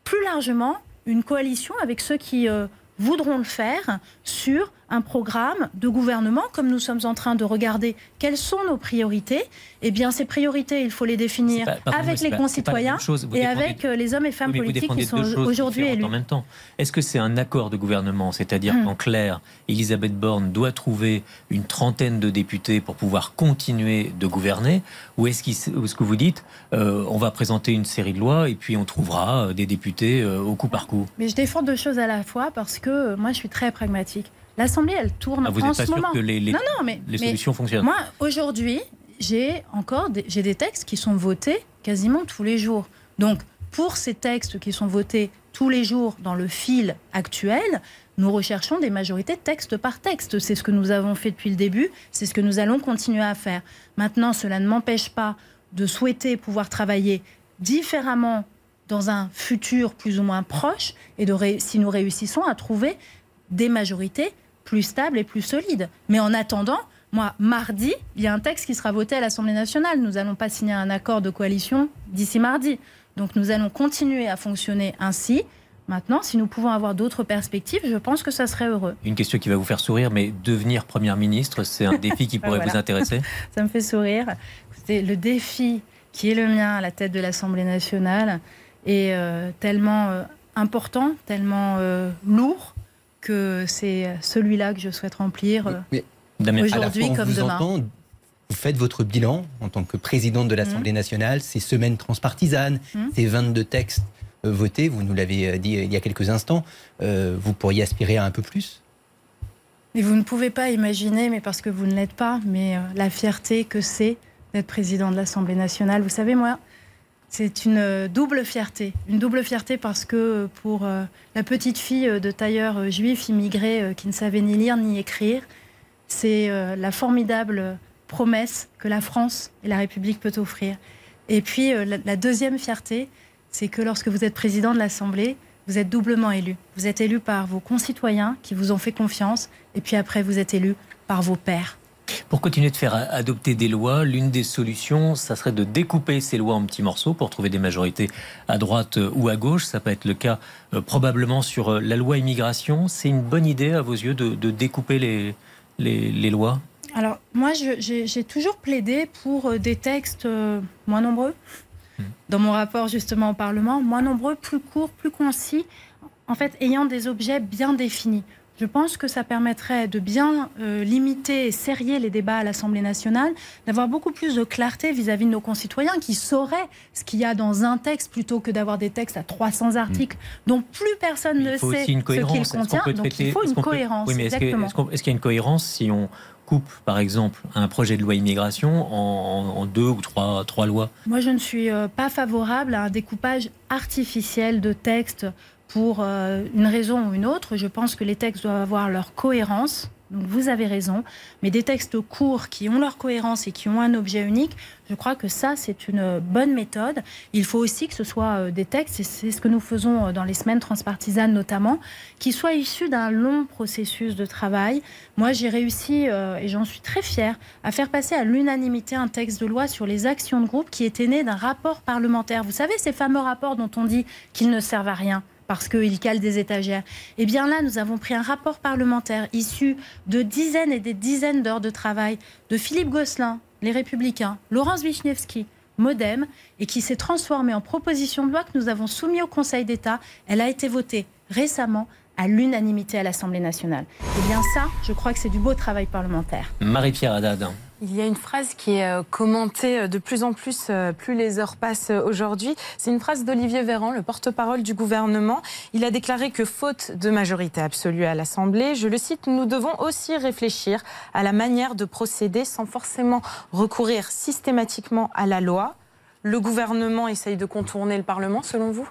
plus largement une coalition avec ceux qui euh, voudront le faire sur un programme de gouvernement, comme nous sommes en train de regarder quelles sont nos priorités, eh bien ces priorités, il faut les définir avec les concitoyens et avec euh, les hommes et femmes politiques qui sont aujourd'hui élus. En même temps, est-ce que c'est un accord de gouvernement, c'est-à-dire qu'en clair, Elisabeth Borne doit trouver une trentaine de députés pour pouvoir continuer de gouverner, ou est-ce que vous dites, euh, on va présenter une série de lois et puis on trouvera euh, des députés au coup par coup? Mais je défends deux choses à la fois parce que moi je suis très pragmatique. L'Assemblée, elle tourne ah, vous en ce pas moment. que les, les, non, non, mais, les solutions fonctionnent. Moi, aujourd'hui, j'ai encore des, j'ai des textes qui sont votés quasiment tous les jours. Donc, pour ces textes qui sont votés tous les jours dans le fil actuel, nous recherchons des majorités texte par texte. C'est ce que nous avons fait depuis le début, c'est ce que nous allons continuer à faire. Maintenant, cela ne m'empêche pas de souhaiter pouvoir travailler différemment dans un futur plus ou moins proche et de si nous réussissons à trouver des majorités plus stables et plus solides. Mais en attendant, moi, mardi, il y a un texte qui sera voté à l'Assemblée nationale. Nous n'allons pas signer un accord de coalition d'ici mardi. Donc nous allons continuer à fonctionner ainsi. Maintenant, si nous pouvons avoir d'autres perspectives, je pense que ça serait heureux. Une question qui va vous faire sourire, mais devenir Première ministre, c'est un défi qui *laughs* pourrait vous intéresser? *laughs* Ça me fait sourire. C'est le défi qui est le mien à la tête de l'Assemblée nationale est euh, tellement euh, important, tellement euh, lourd que c'est celui-là que je souhaite remplir aujourd'hui comme demain. vous faites votre bilan en tant que présidente de l'Assemblée mmh. nationale, ces semaines transpartisanes, mmh. ces 22 textes euh, votés, vous nous l'avez euh, dit euh, il y a quelques instants, vous pourriez aspirer à un peu plus? Mais vous ne pouvez pas imaginer, mais parce que vous ne l'êtes pas, mais la fierté que c'est d'être président de l'Assemblée nationale. Vous savez, moi, c'est une double fierté. Une double fierté parce que pour la petite fille de tailleur juif immigré qui ne savait ni lire ni écrire, c'est euh, la formidable promesse que la France et la République peut offrir. Et puis euh, la, deuxième fierté, c'est que lorsque vous êtes président de l'Assemblée, vous êtes doublement élu. Vous êtes élu par vos concitoyens qui vous ont fait confiance, et puis après vous êtes élu par vos pairs. Pour continuer de faire adopter des lois, l'une des solutions, ça serait de découper ces lois en petits morceaux pour trouver des majorités à droite ou à gauche. Ça peut être le cas euh, probablement sur la loi immigration. C'est une bonne idée à vos yeux de découper les, les, lois? Alors, moi, j'ai toujours plaidé pour euh, des textes euh, moins nombreux. Hmm. Dans mon rapport justement au Parlement, moins nombreux, plus courts, plus concis, en fait, ayant des objets bien définis. Je pense que ça permettrait de bien euh, limiter et serrer les débats à l'Assemblée nationale, d'avoir beaucoup plus de clarté vis-à-vis de nos concitoyens qui sauraient ce qu'il y a dans un texte plutôt que d'avoir des textes à 300 articles mm. dont plus personne ne sait ce qu'il contient. Donc il faut une cohérence. Oui, est-ce qu'il y a une cohérence si on coupe, par exemple, un projet de loi immigration en, deux ou trois, trois lois? Moi, je ne suis euh, pas favorable à un découpage artificiel de textes pour euh, une raison ou une autre. Je pense que les textes doivent avoir leur cohérence. Donc vous avez raison. Mais des textes courts qui ont leur cohérence et qui ont un objet unique, je crois que ça, c'est une bonne méthode. Il faut aussi que ce soit euh, des textes, et c'est ce que nous faisons euh, dans les semaines transpartisanes notamment, qui soient issus d'un long processus de travail. Moi, j'ai réussi, et j'en suis très fière, à faire passer à l'unanimité un texte de loi sur les actions de groupe qui était né d'un rapport parlementaire. Vous savez, ces fameux rapports dont on dit qu'ils ne servent à rien parce qu'il cale des étagères. Eh bien là, nous avons pris un rapport parlementaire issu de dizaines et des dizaines d'heures de travail de Philippe Gosselin, les Républicains, Laurence Wisniewski, Modem, et qui s'est transformé en proposition de loi que nous avons soumise au Conseil d'État. Elle a été votée récemment à l'unanimité à l'Assemblée nationale. Eh bien ça, je crois que c'est du beau travail parlementaire. Marie-Pierre Haddad. Il y a une phrase qui est euh, commentée euh, de plus en plus, euh, plus les heures passent aujourd'hui. C'est une phrase d'Olivier Véran, le porte-parole du gouvernement. Il a déclaré que faute de majorité absolue à l'Assemblée, je le cite, nous devons aussi réfléchir à la manière de procéder sans forcément recourir systématiquement à la loi. Le gouvernement essaye de contourner le Parlement, selon vous?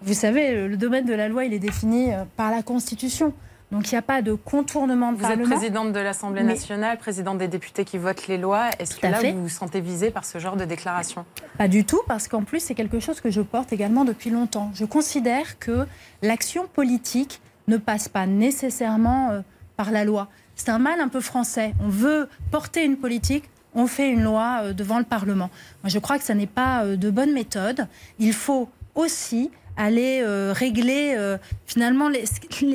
Vous savez, le domaine de la loi, il est défini par la Constitution. Donc il n'y a pas de contournement de vous Parlement. Vous êtes présidente de l'Assemblée nationale, présidente des députés qui votent les lois. Est-ce que là, vous vous sentez visée par ce genre de déclaration? Pas du tout, parce qu'en plus, c'est quelque chose que je porte également depuis longtemps. Je considère que l'action politique ne passe pas nécessairement euh, par la loi. C'est un mal un peu français. On veut porter une politique, on fait une loi euh, devant le Parlement. Moi, je crois que ça n'est pas euh, de bonne méthode. Il faut aussi aller euh, régler euh, finalement les,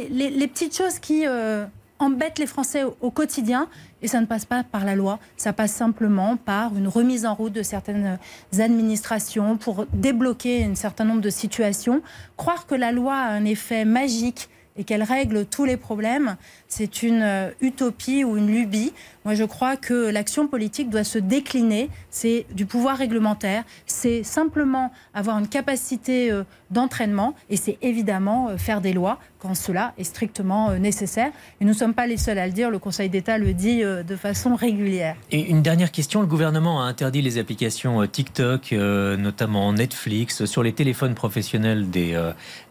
les, petites choses qui, euh, embête les Français au, quotidien et ça ne passe pas par la loi, ça passe simplement par une remise en route de certaines administrations pour débloquer un certain nombre de situations. Croire que la loi a un effet magique et qu'elle règle tous les problèmes, c'est une euh, utopie ou une lubie. Moi, je crois que l'action politique doit se décliner. C'est du pouvoir réglementaire, c'est simplement avoir une capacité euh, d'entraînement et c'est évidemment euh, faire des lois quand cela est strictement nécessaire. Et nous ne sommes pas les seuls à le dire, le Conseil d'État le dit de façon régulière. Et une dernière question, le gouvernement a interdit les applications TikTok, notamment Netflix, sur les téléphones professionnels des,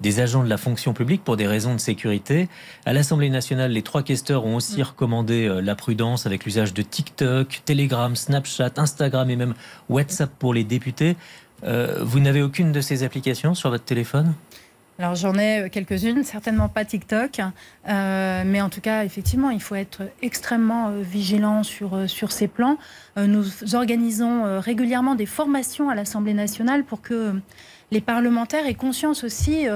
des agents de la fonction publique pour des raisons de sécurité. À l'Assemblée nationale, les trois questeurs ont aussi recommandé euh, la prudence avec l'usage de TikTok, Telegram, Snapchat, Instagram et même WhatsApp pour les députés. Euh, vous n'avez aucune de ces applications sur votre téléphone? Alors j'en ai euh, quelques-unes, certainement pas TikTok, mais en tout cas, effectivement, il faut être extrêmement vigilant sur, sur ces plans. nous organisons régulièrement des formations à l'Assemblée nationale pour que les parlementaires aient conscience aussi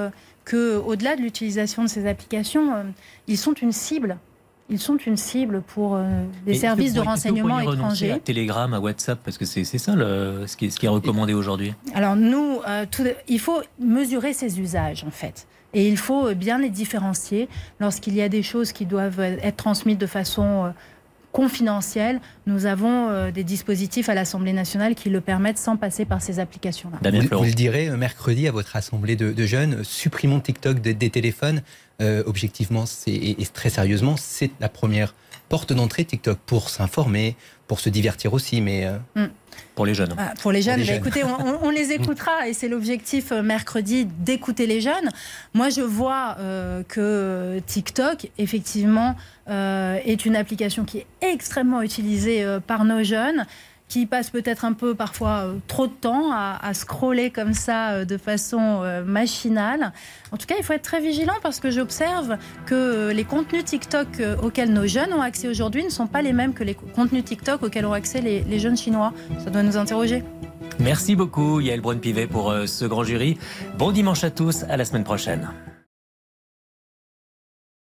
qu'au-delà de l'utilisation de ces applications, euh, ils sont une cible. Ils sont une cible pour euh, des services de renseignement étrangers. À Telegram, à WhatsApp, parce que c'est ça ce, qui est, ce, qui est, recommandé aujourd'hui. Alors nous, euh, il faut mesurer ces usages en fait. Et il faut bien les différencier lorsqu'il y a des choses qui doivent être transmises de façon confidentiel. Nous avons euh, des dispositifs à l'Assemblée nationale qui le permettent sans passer par ces applications-là. Vous, vous, le direz euh, mercredi à votre assemblée de, jeunes, supprimons TikTok des, téléphones. Euh, objectivement et, très sérieusement, c'est la première porte d'entrée TikTok pour s'informer, pour se divertir aussi, mais mm. pour les jeunes. Ah, pour les jeunes, bah, écoutez, on, les écoutera et c'est l'objectif mercredi d'écouter les jeunes. Moi, je vois que TikTok, effectivement, euh, est une application qui est extrêmement utilisée euh, par nos jeunes qui passent peut-être un peu parfois euh, trop de temps à, scroller comme ça de façon machinale. En tout cas, il faut être très vigilant parce que j'observe que les contenus TikTok auxquels nos jeunes ont accès aujourd'hui ne sont pas les mêmes que les contenus TikTok auxquels ont accès les, les jeunes chinois. Ça doit nous interroger. Merci beaucoup Yael Braun-Pivet pour ce grand jury. Bon dimanche à tous, à la semaine prochaine.